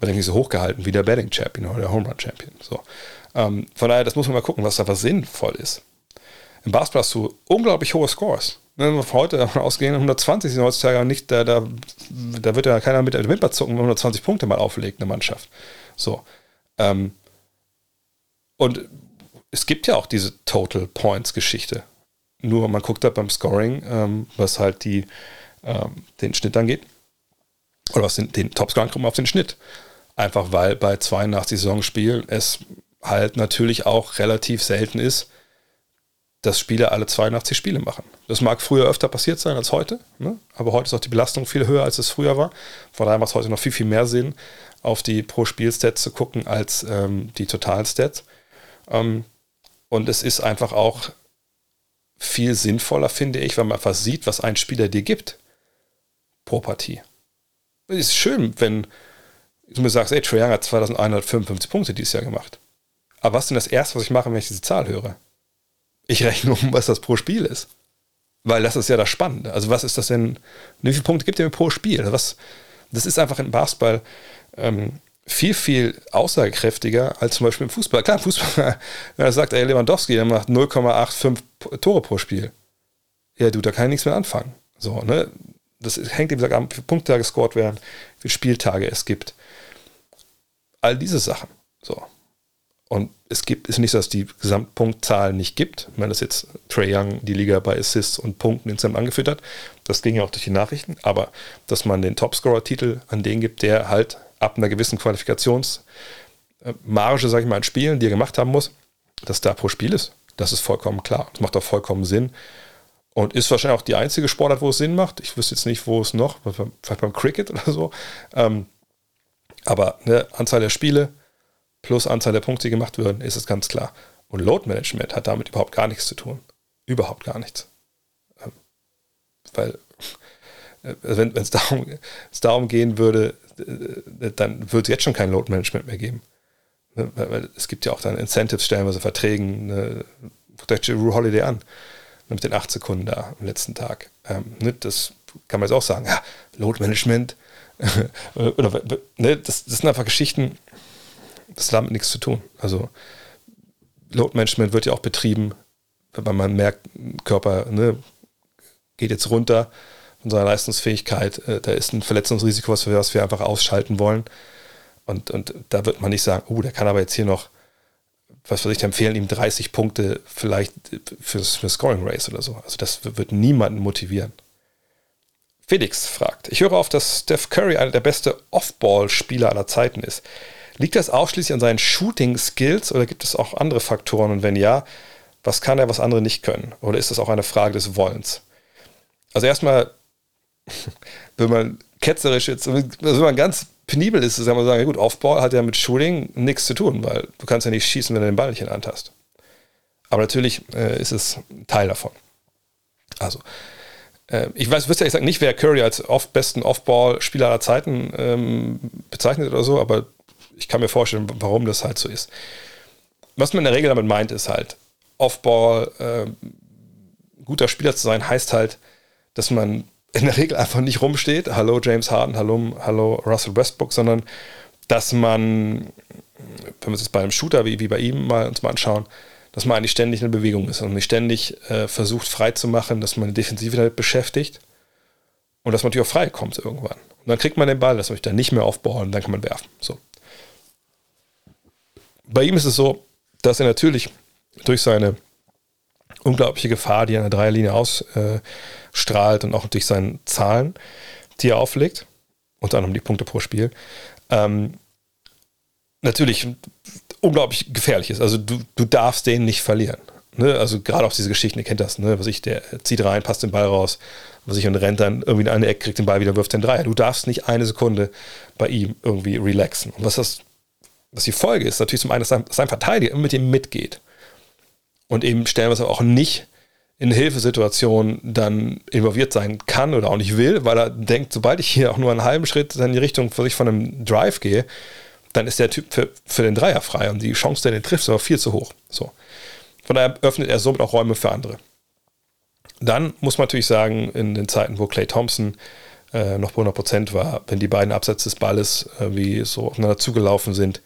nicht so hochgehalten wie der Betting Champion oder der Home Run Champion. So. Ähm, von daher, das muss man mal gucken, was da was sinnvoll ist. Im Basketball hast du unglaublich hohe Scores. Wenn wir heute davon ausgehen, 120 sind heutzutage nicht, da, da, da wird ja keiner mit der Wimper zucken, wenn man 120 Punkte mal auflegt, eine Mannschaft. So. Ähm, und es gibt ja auch diese Total Points Geschichte. Nur man guckt da beim Scoring, ähm, was halt die, ähm, den Schnitt angeht. Oder was den, den Topscorer auf den Schnitt. Einfach weil bei 82 Saisonspielen es halt natürlich auch relativ selten ist, dass Spieler alle 82 Spiele machen. Das mag früher öfter passiert sein als heute, ne? aber heute ist auch die Belastung viel höher, als es früher war. Von daher macht es heute noch viel, viel mehr Sinn, auf die Pro-Spiel-Stats zu gucken, als ähm, die totalen Stats. Ähm, und es ist einfach auch viel sinnvoller, finde ich, weil man einfach sieht, was ein Spieler dir gibt pro Partie. Es ist schön, wenn du mir sagst, ey, Trae Young hat 2155 Punkte dieses Jahr gemacht. Aber was ist denn das Erste, was ich mache, wenn ich diese Zahl höre? Ich rechne um, was das pro Spiel ist. Weil das ist ja das Spannende. Also was ist das denn, wie viele Punkte gibt ihr mir pro Spiel? Also was, das ist einfach im Basketball ähm, viel, viel aussagekräftiger als zum Beispiel im Fußball. Klar, Fußball, wenn er sagt, ey, Lewandowski, der macht 0,85 Tore pro Spiel. Ja, du, da kann ich nichts mehr anfangen. So, ne? Das hängt, wie gesagt, an, wie viele Punkte da gescored werden, wie viele Spieltage es gibt. All diese Sachen. So. Und es gibt, ist nicht so, dass die Gesamtpunktzahl nicht gibt. Ich meine, dass jetzt Trey Young die Liga bei Assists und Punkten insgesamt angeführt hat. Das ging ja auch durch die Nachrichten. Aber dass man den Topscorer-Titel an den gibt, der halt ab einer gewissen Qualifikationsmarge, sage ich mal, an Spielen, die er gemacht haben muss, dass da pro Spiel ist, das ist vollkommen klar. Das macht auch vollkommen Sinn. Und ist wahrscheinlich auch die einzige Sportart, wo es Sinn macht. Ich wüsste jetzt nicht, wo es noch, vielleicht beim Cricket oder so. Ähm, aber eine Anzahl der Spiele, plus Anzahl der Punkte, die gemacht werden, ist es ganz klar. Und Load Management hat damit überhaupt gar nichts zu tun. Überhaupt gar nichts. Ähm, weil, äh, wenn es darum, darum gehen würde, äh, dann würde es jetzt schon kein Load Management mehr geben. Ne, es gibt ja auch dann Incentives, stellenweise Verträgen. Ne, guckt euch Drew Holiday an. Ne, mit den acht Sekunden da am letzten Tag. Ähm, das kann man jetzt auch sagen. Ja, Load Management. oder, das, das sind einfach Geschichten, das hat damit nichts zu tun. Also Load Management wird ja auch betrieben, wenn man merkt, Körper ne, geht jetzt runter von seiner Leistungsfähigkeit, äh, da ist ein Verletzungsrisiko, was wir, was wir einfach ausschalten wollen. Und, und da wird man nicht sagen, oh, der kann aber jetzt hier noch, was weiß ich, empfehlen ihm 30 Punkte vielleicht fürs, für Scoring Race oder so. Also das wird niemanden motivieren. Felix fragt, ich höre auf, dass Steph Curry einer der beste Off-Ball-Spieler aller Zeiten ist. Liegt das ausschließlich an seinen Shooting-Skills oder gibt es auch andere Faktoren? Und wenn ja, was kann er, was andere nicht können? Oder ist das auch eine Frage des Wollens? Also erstmal, wenn man ketzerisch jetzt, also wenn man ganz penibel ist, sagen wir sagen, gut, Offball hat ja mit Shooting nichts zu tun, weil du kannst ja nicht schießen, wenn du den Ball nicht in hast. Aber natürlich äh, ist es Teil davon. Also, äh, ich weiß, wüsste ehrlich gesagt nicht, wer Curry als oft besten Offball-Spieler aller Zeiten ähm, bezeichnet oder so, aber ich kann mir vorstellen, warum das halt so ist. Was man in der Regel damit meint, ist halt, Offball äh, guter Spieler zu sein, heißt halt, dass man in der Regel einfach nicht rumsteht, hallo James Harden, hallo, hallo Russell Westbrook, sondern dass man, wenn wir es jetzt bei einem Shooter wie, wie bei ihm mal uns mal anschauen, dass man eigentlich ständig in Bewegung ist und nicht ständig äh, versucht frei zu machen, dass man die Defensive damit beschäftigt und dass man natürlich auch frei kommt irgendwann. Und dann kriegt man den Ball, dass man sich dann nicht mehr aufbauen und dann kann man werfen. So. Bei ihm ist es so, dass er natürlich durch seine unglaubliche Gefahr, die er an der Dreierlinie ausstrahlt und auch durch seine Zahlen, die er auflegt, unter anderem die Punkte pro Spiel, ähm, natürlich unglaublich gefährlich ist. Also du, du darfst den nicht verlieren. Ne? Also gerade auch diese Geschichten, ihr kennt das, ne? was ich, der zieht rein, passt den Ball raus, was ich und rennt dann irgendwie in eine Ecke, kriegt den Ball wieder, wirft den Dreier. Du darfst nicht eine Sekunde bei ihm irgendwie relaxen. Und was das, was die Folge ist, natürlich zum einen, dass sein, sein Verteidiger immer mit ihm mitgeht und eben stellenweise auch nicht in Hilfesituationen dann involviert sein kann oder auch nicht will, weil er denkt, sobald ich hier auch nur einen halben Schritt in die Richtung für sich von einem Drive gehe, dann ist der Typ für, für den Dreier frei und die Chance, der den trifft, ist aber viel zu hoch. So. Von daher öffnet er somit auch Räume für andere. Dann muss man natürlich sagen, in den Zeiten, wo Clay Thompson äh, noch bei 100% war, wenn die beiden Absätze des Balles äh, wie so aufeinander zugelaufen sind,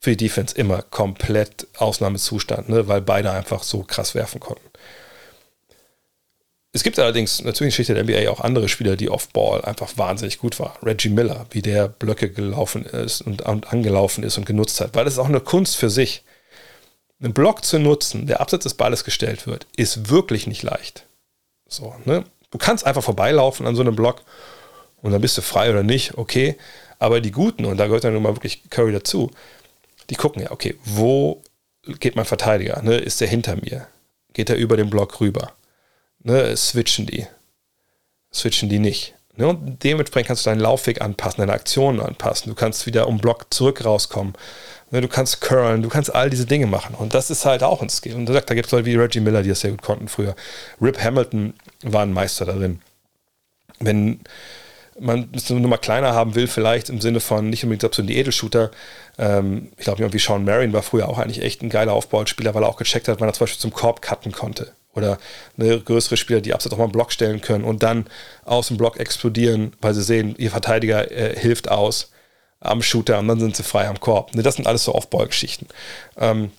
für die Defense immer komplett Ausnahmezustand, ne, weil beide einfach so krass werfen konnten. Es gibt allerdings natürlich in der Geschichte der NBA auch andere Spieler, die Off-Ball einfach wahnsinnig gut waren. Reggie Miller, wie der Blöcke gelaufen ist und, angelaufen ist und genutzt hat, weil das ist auch eine Kunst für sich. Einen Block zu nutzen, der abseits des Balles gestellt wird, ist wirklich nicht leicht. So, ne? Du kannst einfach vorbeilaufen an so einem Block und dann bist du frei oder nicht, okay. Aber die Guten, und da gehört dann nun mal wirklich Curry dazu, die gucken ja, okay, wo geht mein Verteidiger? Ne? Ist der hinter mir? Geht er über den Block rüber? Ne? Switchen die? Switchen die nicht? Ne? Und dementsprechend kannst du deinen Laufweg anpassen, deine Aktionen anpassen. Du kannst wieder um Block zurück rauskommen. Ne? Du kannst curlen, du kannst all diese Dinge machen. Und das ist halt auch ein Skill. Und da gibt es Leute wie Reggie Miller, die das sehr gut konnten früher. Rip Hamilton war ein Meister darin. Wenn man es nur mal kleiner haben will, vielleicht im Sinne von nicht unbedingt so die Edelshooter. Ähm, ich glaube, wie Sean Marion war früher auch eigentlich echt ein geiler Aufbauspieler, weil er auch gecheckt hat, wann er zum Beispiel zum Korb cutten konnte. Oder eine größere Spieler, die abseits auch mal einen Block stellen können und dann aus dem Block explodieren, weil sie sehen, ihr Verteidiger äh, hilft aus am Shooter und dann sind sie frei am Korb. Ne, das sind alles so Aufbaugeschichten. Ähm,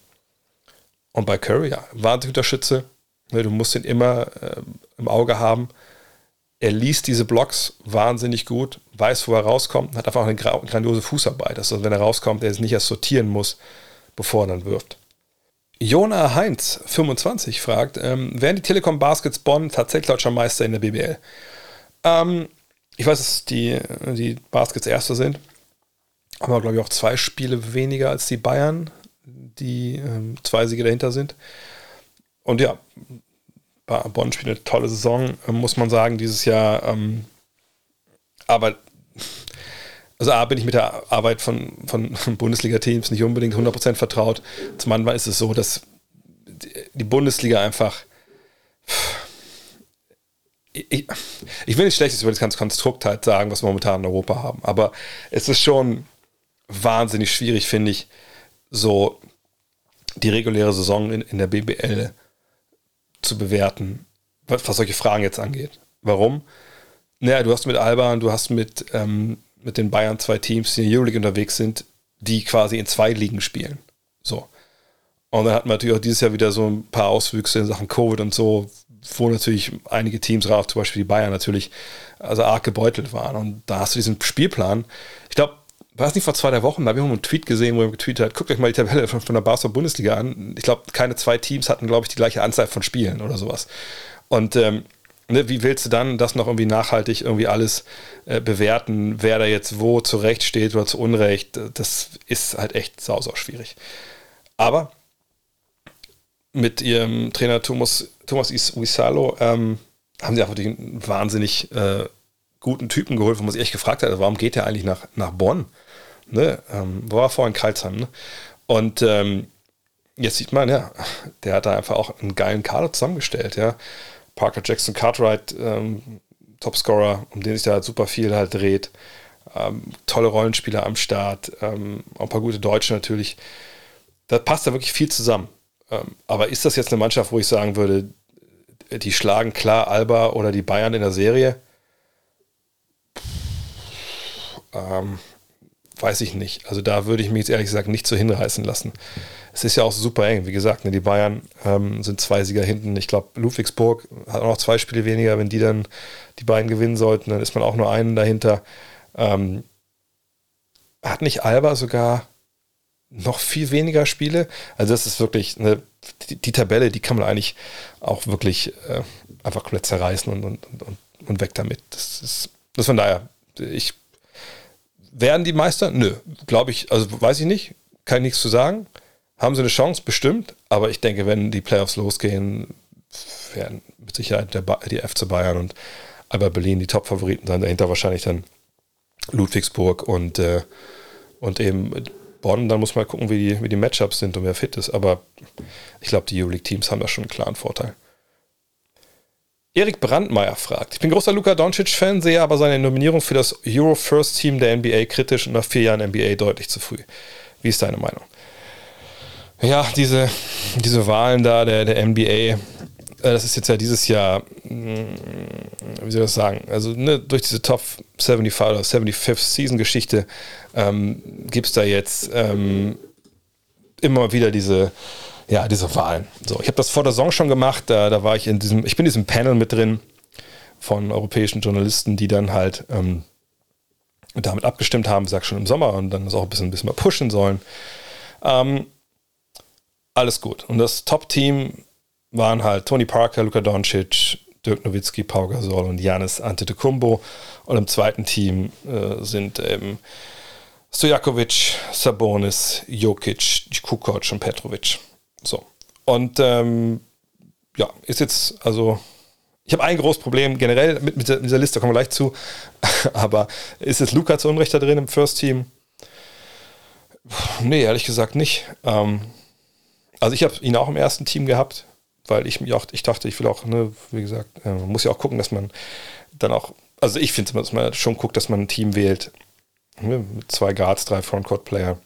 und bei Curry, ja, wahnsinnig guter Schütze. Ne, du musst ihn immer äh, im Auge haben er liest diese Blocks wahnsinnig gut, weiß, wo er rauskommt, hat einfach eine grandiose Fußarbeit. Also wenn er rauskommt, er es nicht erst sortieren muss, bevor er dann wirft. Jona Heinz, 25, fragt, ähm, werden die Telekom Baskets Bonn tatsächlich deutscher Meister in der BBL? Ähm, ich weiß, dass die, die Baskets Erste sind, aber glaube ich auch zwei Spiele weniger als die Bayern, die ähm, zwei Siege dahinter sind. Und ja, Bonn spielt eine tolle Saison, ähm, muss man sagen, dieses Jahr. Ähm, aber also A, bin ich mit der Arbeit von, von Bundesliga-Teams nicht unbedingt 100% vertraut. Zum anderen ist es so, dass die Bundesliga einfach ich, ich will nicht Schlechtes über das ganze Konstrukt halt sagen, was wir momentan in Europa haben, aber es ist schon wahnsinnig schwierig, finde ich, so die reguläre Saison in, in der BBL zu bewerten, was, solche Fragen jetzt angeht. Warum? Naja, du hast mit Alba und du hast mit, ähm, mit den Bayern zwei Teams, die in der Euroleague unterwegs sind, die quasi in zwei Ligen spielen. So. Und dann hatten wir natürlich auch dieses Jahr wieder so ein paar Auswüchse in Sachen Covid und so, wo natürlich einige Teams zum Beispiel die Bayern natürlich, also arg gebeutelt waren. Und da hast du diesen Spielplan. Ich glaube, war es nicht vor zwei, drei Wochen, da habe ich einen Tweet gesehen, wo er getweetet hat, guckt euch mal die Tabelle von, von der Basketball-Bundesliga an. Ich glaube, keine zwei Teams hatten, glaube ich, die gleiche Anzahl von Spielen oder sowas. Und ähm, ne, wie willst du dann das noch irgendwie nachhaltig irgendwie alles äh, bewerten, wer da jetzt wo zurecht steht oder zu Unrecht? Das ist halt echt sau, sau schwierig. Aber mit ihrem Trainer Thomas, Thomas Uisalo ähm, haben sie einfach den wahnsinnig äh, guten Typen geholt, wo man sich echt gefragt hat, warum geht er eigentlich nach, nach Bonn? Ne? Ähm, war vorher in Karlsheim. Ne? Und ähm, jetzt sieht man, ja, der hat da einfach auch einen geilen Kader zusammengestellt. Ja? Parker Jackson Cartwright, ähm, Topscorer, um den sich da halt super viel halt dreht. Ähm, tolle Rollenspieler am Start, ähm, auch ein paar gute Deutsche natürlich. Da passt da wirklich viel zusammen. Ähm, aber ist das jetzt eine Mannschaft, wo ich sagen würde, die schlagen klar Alba oder die Bayern in der Serie? Ähm, weiß ich nicht. Also da würde ich mich jetzt ehrlich gesagt nicht so hinreißen lassen. Es ist ja auch super eng. Wie gesagt, ne, die Bayern ähm, sind zwei Sieger hinten. Ich glaube, Ludwigsburg hat auch noch zwei Spiele weniger. Wenn die dann die beiden gewinnen sollten, dann ist man auch nur einen dahinter. Ähm, hat nicht Alba sogar noch viel weniger Spiele. Also das ist wirklich eine, die, die, Tabelle, die kann man eigentlich auch wirklich äh, einfach komplett zerreißen und, und, und, und, weg damit. Das ist, das von daher, ich werden die Meister? Nö, glaube ich, also weiß ich nicht, kann ich nichts zu sagen. Haben sie eine Chance? Bestimmt, aber ich denke, wenn die Playoffs losgehen, werden mit Sicherheit der ba die FC Bayern und Alba Berlin die Top-Favoriten sein. Dahinter wahrscheinlich dann Ludwigsburg und, äh, und eben Bonn, dann muss man gucken, wie die, wie die Matchups sind und wer fit ist. Aber ich glaube, die Euroleague-Teams haben da schon einen klaren Vorteil. Erik Brandmeier fragt: Ich bin großer Luka Doncic-Fan, sehe aber seine Nominierung für das Euro First Team der NBA kritisch und nach vier Jahren NBA deutlich zu früh. Wie ist deine Meinung? Ja, diese, diese Wahlen da der, der NBA, äh, das ist jetzt ja dieses Jahr, hm, wie soll ich das sagen, also ne, durch diese Top 75 oder 75th Season Geschichte ähm, gibt es da jetzt ähm, immer wieder diese, ja, diese Wahlen. So, ich habe das vor der Saison schon gemacht, da, da war ich in diesem, ich bin in diesem Panel mit drin von europäischen Journalisten, die dann halt ähm, damit abgestimmt haben, sag schon im Sommer und dann das auch ein bisschen, ein bisschen mal pushen sollen. Ähm, alles gut. Und das Top-Team waren halt Tony Parker, Luka Doncic, Dirk Nowitzki, Pau Gasol und Janis Antetokounmpo. Und im zweiten Team äh, sind eben Stojakovic, Sabonis, Jokic, Kukoc und Petrovic. So. Und ähm, ja, ist jetzt, also, ich habe ein großes Problem generell mit, mit, dieser, Liste, kommen wir gleich zu. Aber ist jetzt Luca zu Unrecht da drin im First Team? Nee, ehrlich gesagt nicht. Ähm, also ich habe ihn auch im ersten Team gehabt, weil ich mich auch, ich dachte, ich will auch, ne, wie gesagt, äh, man muss ja auch gucken, dass man dann auch, also ich finde, dass man schon guckt, dass man ein Team wählt, ne, mit zwei Guards, drei Frontcourt-Player.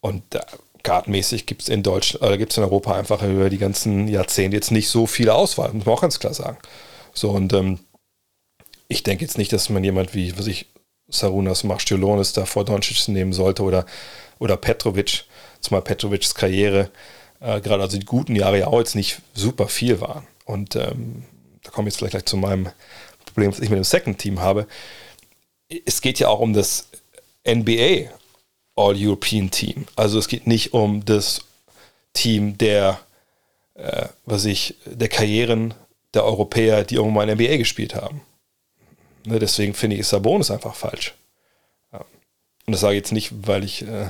Und äh, guardmäßig gibt es in Deutschland, oder gibt es in Europa einfach über die ganzen Jahrzehnte jetzt nicht so viele Auswahl, muss man auch ganz klar sagen. So, und ähm, ich denke jetzt nicht, dass man jemand wie, was ich, Sarunas Marstiolonis da vor Doncic nehmen sollte oder, oder Petrovic, zumal Petrovics Karriere, äh, gerade also die guten Jahre ja auch jetzt nicht super viel waren. Und ähm, da komme ich jetzt vielleicht gleich zu meinem Problem, was ich mit dem Second Team habe. Es geht ja auch um das NBA All-European Team. Also es geht nicht um das Team der, äh, was ich, der Karrieren der Europäer, die irgendwann in der NBA gespielt haben. Ne, deswegen finde ich Sabonis einfach falsch. Und das sage ich jetzt nicht, weil ich äh,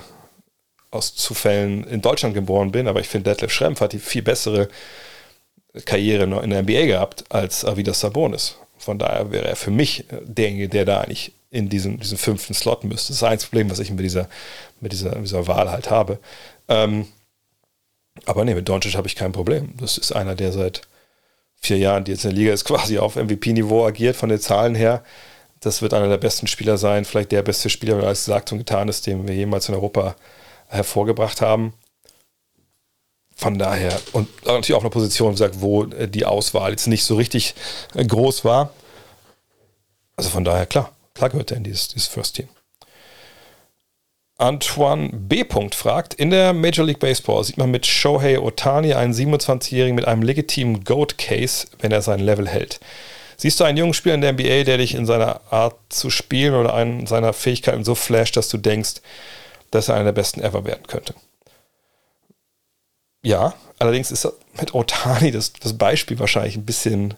aus Zufällen in Deutschland geboren bin, aber ich finde, Detlef Schrempf hat die viel bessere Karriere in der NBA gehabt als Avidas Sabonis. Von daher wäre er für mich derjenige, der da eigentlich in diesen, diesen fünften Slot müsste. Das ist ein Problem, was ich mit dieser, mit dieser, dieser Wahl halt habe. Ähm, aber nee, mit Doncic habe ich kein Problem. Das ist einer, der seit vier Jahren, die jetzt in der Liga ist, quasi auf MVP-Niveau agiert, von den Zahlen her. Das wird einer der besten Spieler sein, vielleicht der beste Spieler, wenn alles gesagt und getan ist, den wir jemals in Europa hervorgebracht haben. Von daher, und natürlich auch eine Position, wo die Auswahl jetzt nicht so richtig groß war. Also von daher, klar, klar gehört er in dieses, dieses First Team. Antoine B. fragt, in der Major League Baseball sieht man mit Shohei Otani einen 27-Jährigen mit einem legitimen Goat-Case, wenn er sein Level hält. Siehst du einen jungen Spieler in der NBA, der dich in seiner Art zu spielen oder einen seiner Fähigkeiten so flasht, dass du denkst, dass er einer der besten ever werden könnte? Ja, allerdings ist mit Otani das, das Beispiel wahrscheinlich ein bisschen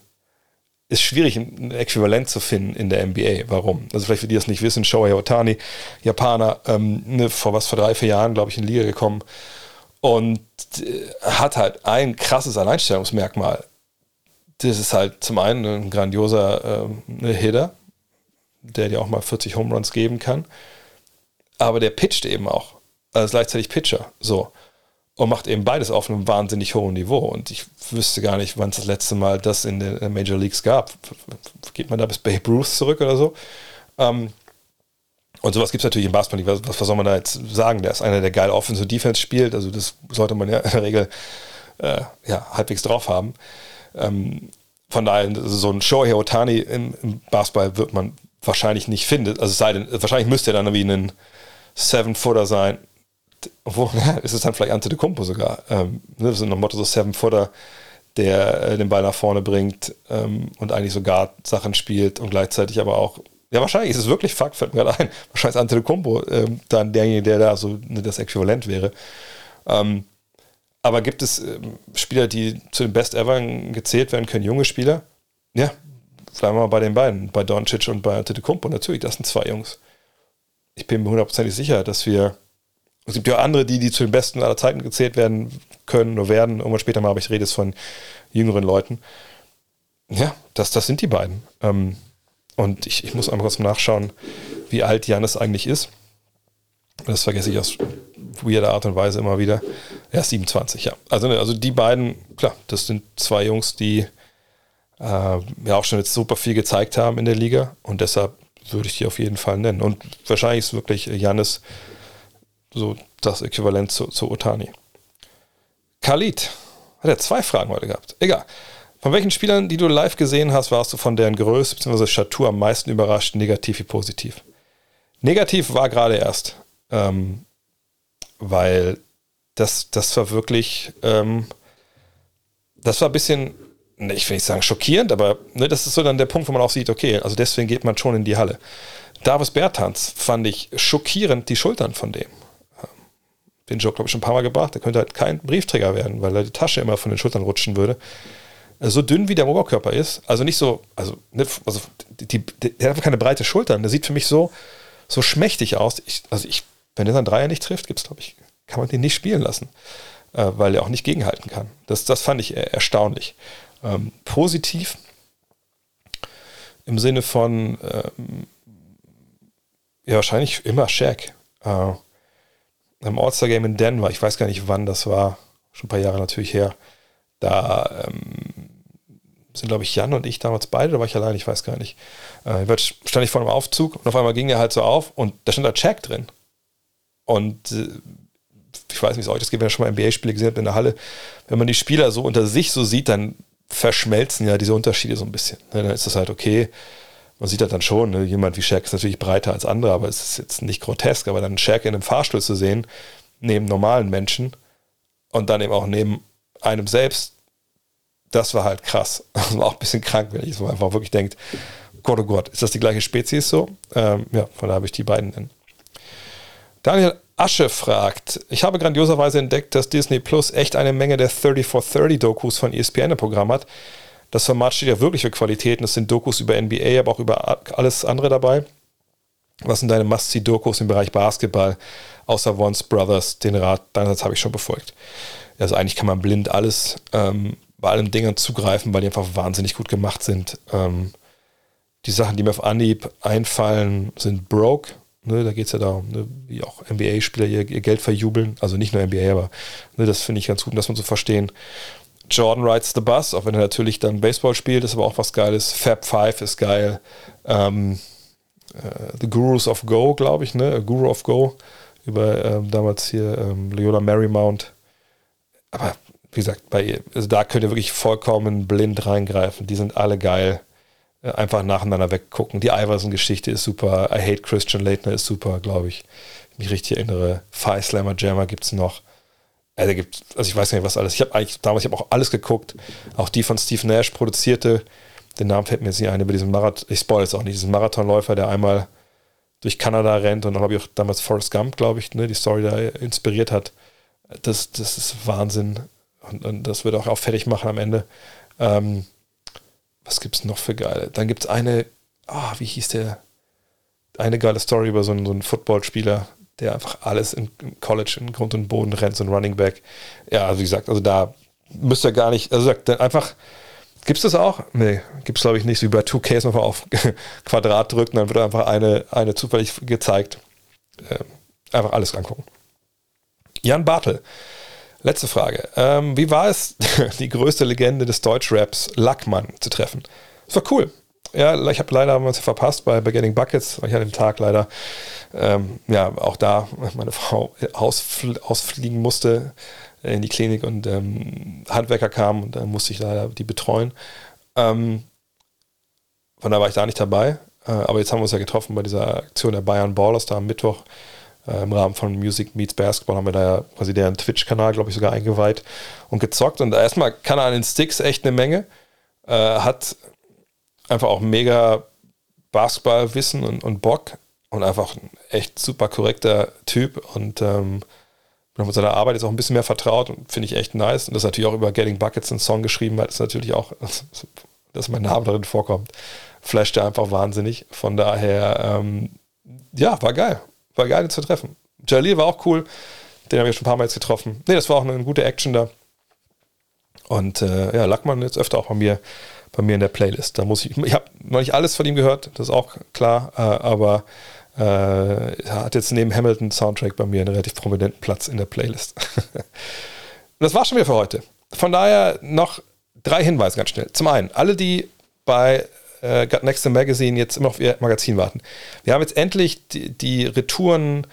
ist schwierig, ein Äquivalent zu finden in der NBA. Warum? Also vielleicht für die das nicht wissen, Shohei Otani, Japaner, ähm, ne, vor was, vor drei, vier Jahren, glaube ich, in die Liga gekommen und äh, hat halt ein krasses Alleinstellungsmerkmal. Das ist halt zum einen ein grandioser äh, Hitter, der dir auch mal 40 Home Runs geben kann, aber der pitcht eben auch, also gleichzeitig Pitcher, so und macht eben beides auf einem wahnsinnig hohen Niveau. Und ich wüsste gar nicht, wann es das letzte Mal das in den Major Leagues gab. Geht man da bis Babe Ruth zurück oder so? Ähm, und sowas gibt es natürlich im Basketball nicht. Was, was, soll man da jetzt sagen? Der ist einer, der geil Offense und Defense spielt. Also das sollte man ja in der Regel äh, ja, halbwegs drauf haben. Ähm, von daher, so ein Shohei Otani im, im Basketball wird man wahrscheinlich nicht finden. Also es sei denn, wahrscheinlich müsste er dann wie ein Seven-Footer sein, obwohl, ja, ist es dann vielleicht Ante de Kumpo sogar. Ähm, ne, das ist nach Motto so Seven Footer, der äh, den Ball nach vorne bringt ähm, und eigentlich sogar Sachen spielt und gleichzeitig aber auch, ja, wahrscheinlich ist es wirklich Fakt, fällt mir gerade ein. Wahrscheinlich ist Ante de Kumpo ähm, dann derjenige, der da so ne, das Äquivalent wäre. Ähm, aber gibt es ähm, Spieler, die zu den Best Ever gezählt werden können, junge Spieler? Ja, bleiben wir mal bei den beiden, bei Doncic und bei Ante de Kumpo. Natürlich, das sind zwei Jungs. Ich bin mir hundertprozentig sicher, dass wir es gibt ja andere, die, die zu den Besten aller Zeiten gezählt werden können oder werden. Irgendwann später mal, aber ich rede jetzt von jüngeren Leuten. Ja, das, das sind die beiden. Ähm, und ich, ich muss einmal kurz nachschauen, wie alt Janis eigentlich ist. Das vergesse ich aus weirder Art und Weise immer wieder. Er ist 27, ja. Also, also die beiden, klar, das sind zwei Jungs, die äh, ja auch schon jetzt super viel gezeigt haben in der Liga. Und deshalb würde ich die auf jeden Fall nennen. Und wahrscheinlich ist wirklich Janis so das Äquivalent zu, zu Otani. Khalid hat er zwei Fragen heute gehabt. Egal. Von welchen Spielern, die du live gesehen hast, warst du von deren Größe bzw. Statur am meisten überrascht, negativ wie positiv? Negativ war gerade erst, ähm, weil das, das war wirklich, ähm, das war ein bisschen, ne, ich will nicht sagen schockierend, aber ne, das ist so dann der Punkt, wo man auch sieht, okay, also deswegen geht man schon in die Halle. Davis Bertans fand ich schockierend die Schultern von dem den Joke, glaube ich, schon ein paar Mal gebracht. Der könnte halt kein Briefträger werden, weil er die Tasche immer von den Schultern rutschen würde. Äh, so dünn wie der Oberkörper ist, also nicht so, also, also die, die, der hat keine breite Schultern. Der sieht für mich so, so schmächtig aus. Ich, also ich, wenn er seinen Dreier nicht trifft, gibt's, glaube ich, kann man den nicht spielen lassen, äh, weil er auch nicht gegenhalten kann. Das, das fand ich erstaunlich. Ähm, positiv im Sinne von, ähm, ja, wahrscheinlich immer Shaq. Äh, im All-Star-Game in Denver, ich weiß gar nicht wann das war, schon ein paar Jahre natürlich her, da ähm, sind, glaube ich, Jan und ich damals beide, da war ich allein, ich weiß gar nicht. Äh, stand ich vor einem Aufzug und auf einmal ging er halt so auf und da stand da Check drin. Und äh, ich weiß nicht, wie es euch das geht, wenn ihr schon mal NBA-Spiele gesehen habt in der Halle. Wenn man die Spieler so unter sich so sieht, dann verschmelzen ja diese Unterschiede so ein bisschen. Ne, dann ist das halt okay man sieht das dann schon, ne? jemand wie Shaq ist natürlich breiter als andere, aber es ist jetzt nicht grotesk, aber dann Shaq in einem Fahrstuhl zu sehen, neben normalen Menschen und dann eben auch neben einem selbst, das war halt krass. Das war auch ein bisschen krank, wenn ich so einfach wirklich denkt, Gott, oh Gott, ist das die gleiche Spezies so? Ähm, ja, von da habe ich die beiden nennen. Daniel Asche fragt, ich habe grandioserweise entdeckt, dass Disney Plus echt eine Menge der 30 for 30 Dokus von ESPN im Programm hat. Das Format steht ja wirklich für Qualitäten. Es sind Dokus über NBA, aber auch über alles andere dabei. Was sind deine Must-See-Dokus im Bereich Basketball, außer Once Brothers? Den Rat deinerseits habe ich schon befolgt. Also eigentlich kann man blind alles ähm, bei allen Dingern zugreifen, weil die einfach wahnsinnig gut gemacht sind. Ähm, die Sachen, die mir auf Anhieb einfallen, sind Broke. Ne, da geht es ja darum, ne, wie auch NBA-Spieler ihr, ihr, Geld verjubeln. Also nicht nur NBA, aber ne, das finde ich ganz gut, das man so verstehen. Jordan Rides the Bus, auch wenn er natürlich dann Baseball spielt, ist aber auch was Geiles. Fab Five ist geil. Ähm, äh, The Gurus of Go, glaube ich, ne? Guru of Go über ähm, damals hier ähm, Leona Marymount. Aber wie gesagt, bei, also da könnt ihr wirklich vollkommen blind reingreifen. Die sind alle geil. Äh, einfach nacheinander weggucken. Die Iverson-Geschichte ist super. I Hate Christian Leitner ist super, glaube ich. mich richtig erinnere. Fire Slammer Jammer gibt es noch. Also, gibt, also ich weiß nicht, was alles. Ich habe eigentlich damals, ich habe auch alles geguckt. Auch die von Steve Nash produzierte. Den Namen fällt mir jetzt nicht ein, über diesen Marathon, ich spoil jetzt auch nicht, diesen Marathonläufer, der einmal durch Kanada rennt und dann habe ich auch damals Forrest Gump, glaube ich, ne, die Story da inspiriert hat. Das, das ist Wahnsinn. Und, und das wird auch, auch fertig machen am Ende. Ähm, was gibt es noch für geile? Dann gibt es eine, ah, wie hieß der? Eine geile Story über so einen, so einen Footballspieler, der einfach alles im College in Grund und Boden rennt, so ein Running Back. Ja, also wie gesagt, also da müsst ihr gar nicht, also einfach, gibt es das auch? Nee, gibt es glaube ich nicht, wie bei 2K nochmal auf Quadrat drücken, dann wird einfach eine, eine zufällig gezeigt. Äh, einfach alles angucken. Jan Bartel, letzte Frage. Ähm, wie war es, die größte Legende des Deutschraps, Lackmann, zu treffen? Das war cool. Ja, ich habe leider was verpasst bei, bei Buckets, weil ich an dem Tag leider ähm, ja auch da meine Frau ausfl ausfliegen musste in die Klinik und ähm, Handwerker kamen und dann musste ich leider die betreuen. Ähm, von da war ich da nicht dabei. Äh, aber jetzt haben wir uns ja getroffen bei dieser Aktion der Bayern Ballers da am Mittwoch. Äh, Im Rahmen von Music Meets Basketball haben wir da ja quasi deren Twitch-Kanal, glaube ich, sogar eingeweiht und gezockt. Und erstmal kann er an den Sticks echt eine Menge. Äh, hat einfach auch mega Basketballwissen und, und Bock und einfach ein echt super korrekter Typ und ähm, mit seiner Arbeit jetzt auch ein bisschen mehr vertraut und finde ich echt nice. Und das natürlich auch über Getting Buckets einen Song geschrieben hat, ist natürlich auch, dass mein Name darin vorkommt, flasht er einfach wahnsinnig. Von daher, ähm, ja, war geil. War geil, ihn zu treffen. Jalil war auch cool. Den habe ich schon ein paar Mal jetzt getroffen. Nee, das war auch eine gute Action da. Und äh, ja, Lackmann jetzt öfter auch bei mir bei mir in der Playlist. Da muss ich, ich habe noch nicht alles von ihm gehört, das ist auch klar, äh, aber äh, er hat jetzt neben Hamilton Soundtrack bei mir einen relativ prominenten Platz in der Playlist. das war schon wieder für heute. Von daher noch drei Hinweise ganz schnell. Zum einen, alle, die bei äh, Got Next Magazine jetzt immer auf ihr Magazin warten. Wir haben jetzt endlich die, die Retouren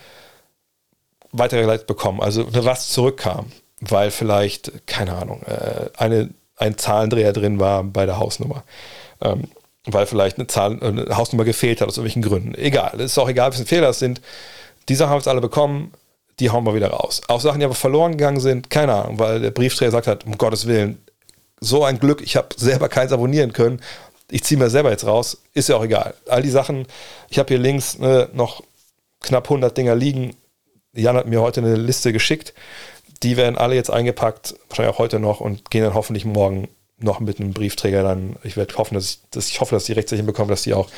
weitergeleitet bekommen, also was zurückkam, weil vielleicht, keine Ahnung, äh, eine ein Zahlendreher drin war bei der Hausnummer. Ähm, weil vielleicht eine, Zahl, eine Hausnummer gefehlt hat aus irgendwelchen Gründen. Egal, es ist auch egal, was Fehler sind. Die Sachen haben wir jetzt alle bekommen, die hauen wir wieder raus. Auch Sachen, die aber verloren gegangen sind, keine Ahnung, weil der Briefträger gesagt hat, um Gottes Willen, so ein Glück, ich habe selber keins abonnieren können. Ich ziehe mir selber jetzt raus, ist ja auch egal. All die Sachen, ich habe hier links ne, noch knapp 100 Dinger liegen. Jan hat mir heute eine Liste geschickt die werden alle jetzt eingepackt, wahrscheinlich auch heute noch und gehen dann hoffentlich morgen noch mit einem Briefträger dann. Ich werde hoffen, dass ich, dass ich hoffe, dass die rechtzeitig hinbekommen, dass die auch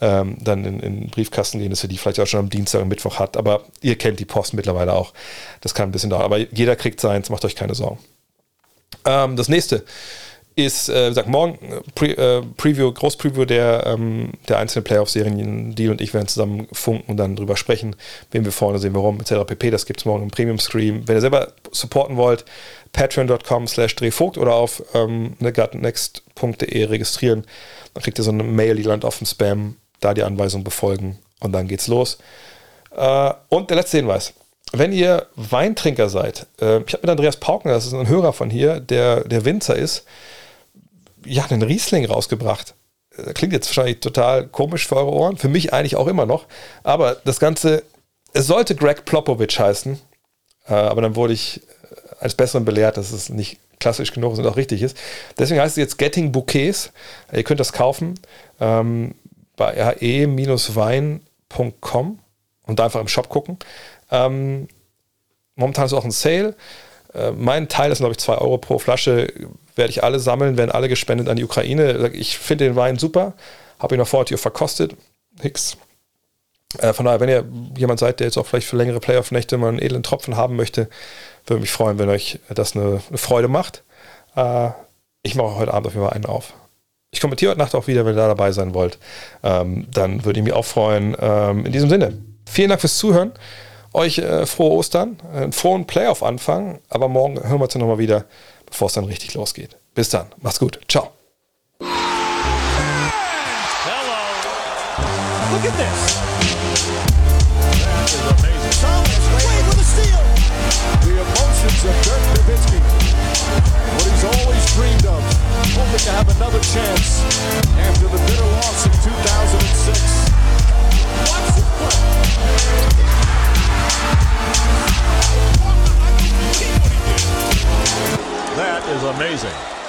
ähm, dann in, in, den Briefkasten gehen, dass ihr die vielleicht auch schon am Dienstag und Mittwoch hat. Aber ihr kennt die Post mittlerweile auch. Das kann ein bisschen dauern. Aber jeder kriegt seins, macht euch keine Sorgen. Ähm, das nächste ist, äh, sag morgen äh, Pre, äh, Preview, Großpreview der, ähm, der einzelnen Playoff-Serien. Deal und ich werden zusammen funken und dann drüber sprechen, wen wir vorne sehen, warum, etc. pp. Das gibt es morgen im Premium-Stream. Wenn ihr selber supporten wollt, patreon.com slash drehvogt oder auf ähm, next.de registrieren. Dann kriegt ihr so eine Mail, die landet auf dem Spam, da die Anweisung befolgen und dann geht's los. Äh, und der letzte Hinweis. Wenn ihr Weintrinker seid, äh, ich habe mit Andreas Paukner, das ist ein Hörer von hier, der, der Winzer ist, ja, einen Riesling rausgebracht. Äh, klingt jetzt wahrscheinlich total komisch für eure Ohren, für mich eigentlich auch immer noch. Aber das Ganze, es sollte Greg Plopowitsch heißen, äh, aber dann wurde ich äh, als Besseren belehrt, dass es nicht klassisch genug ist und auch richtig ist. Deswegen heißt es jetzt Getting Bouquets. Ihr könnt das kaufen ähm, bei re-wein.com und da einfach im Shop gucken. Ähm, momentan ist auch ein Sale. Äh, mein Teil ist, glaube ich, 2 Euro pro Flasche. Werde ich alle sammeln, werden alle gespendet an die Ukraine. Ich finde den Wein super. Habe ihn noch vorher verkostet. Hicks. Äh, von daher, wenn ihr jemand seid, der jetzt auch vielleicht für längere Playoff-Nächte mal einen edlen Tropfen haben möchte, würde mich freuen, wenn euch das eine, eine Freude macht. Äh, ich mache heute Abend auf jeden Fall einen auf. Ich kommentiere heute Nacht auch wieder, wenn ihr da dabei sein wollt. Ähm, dann würde ich mich auch freuen. Ähm, in diesem Sinne, vielen Dank fürs Zuhören. Euch äh, frohe Ostern, einen frohen Playoff-Anfang, aber morgen hören wir uns nochmal wieder, bevor es dann richtig losgeht. Bis dann, macht's gut, ciao. Hello. Look at this. That is amazing. Thomas Wade with a steal. The emotions of Dirk Nowitzki. What he's always dreamed of. Hoping to have another chance after the bitter loss in 2006. Watch play. That is amazing.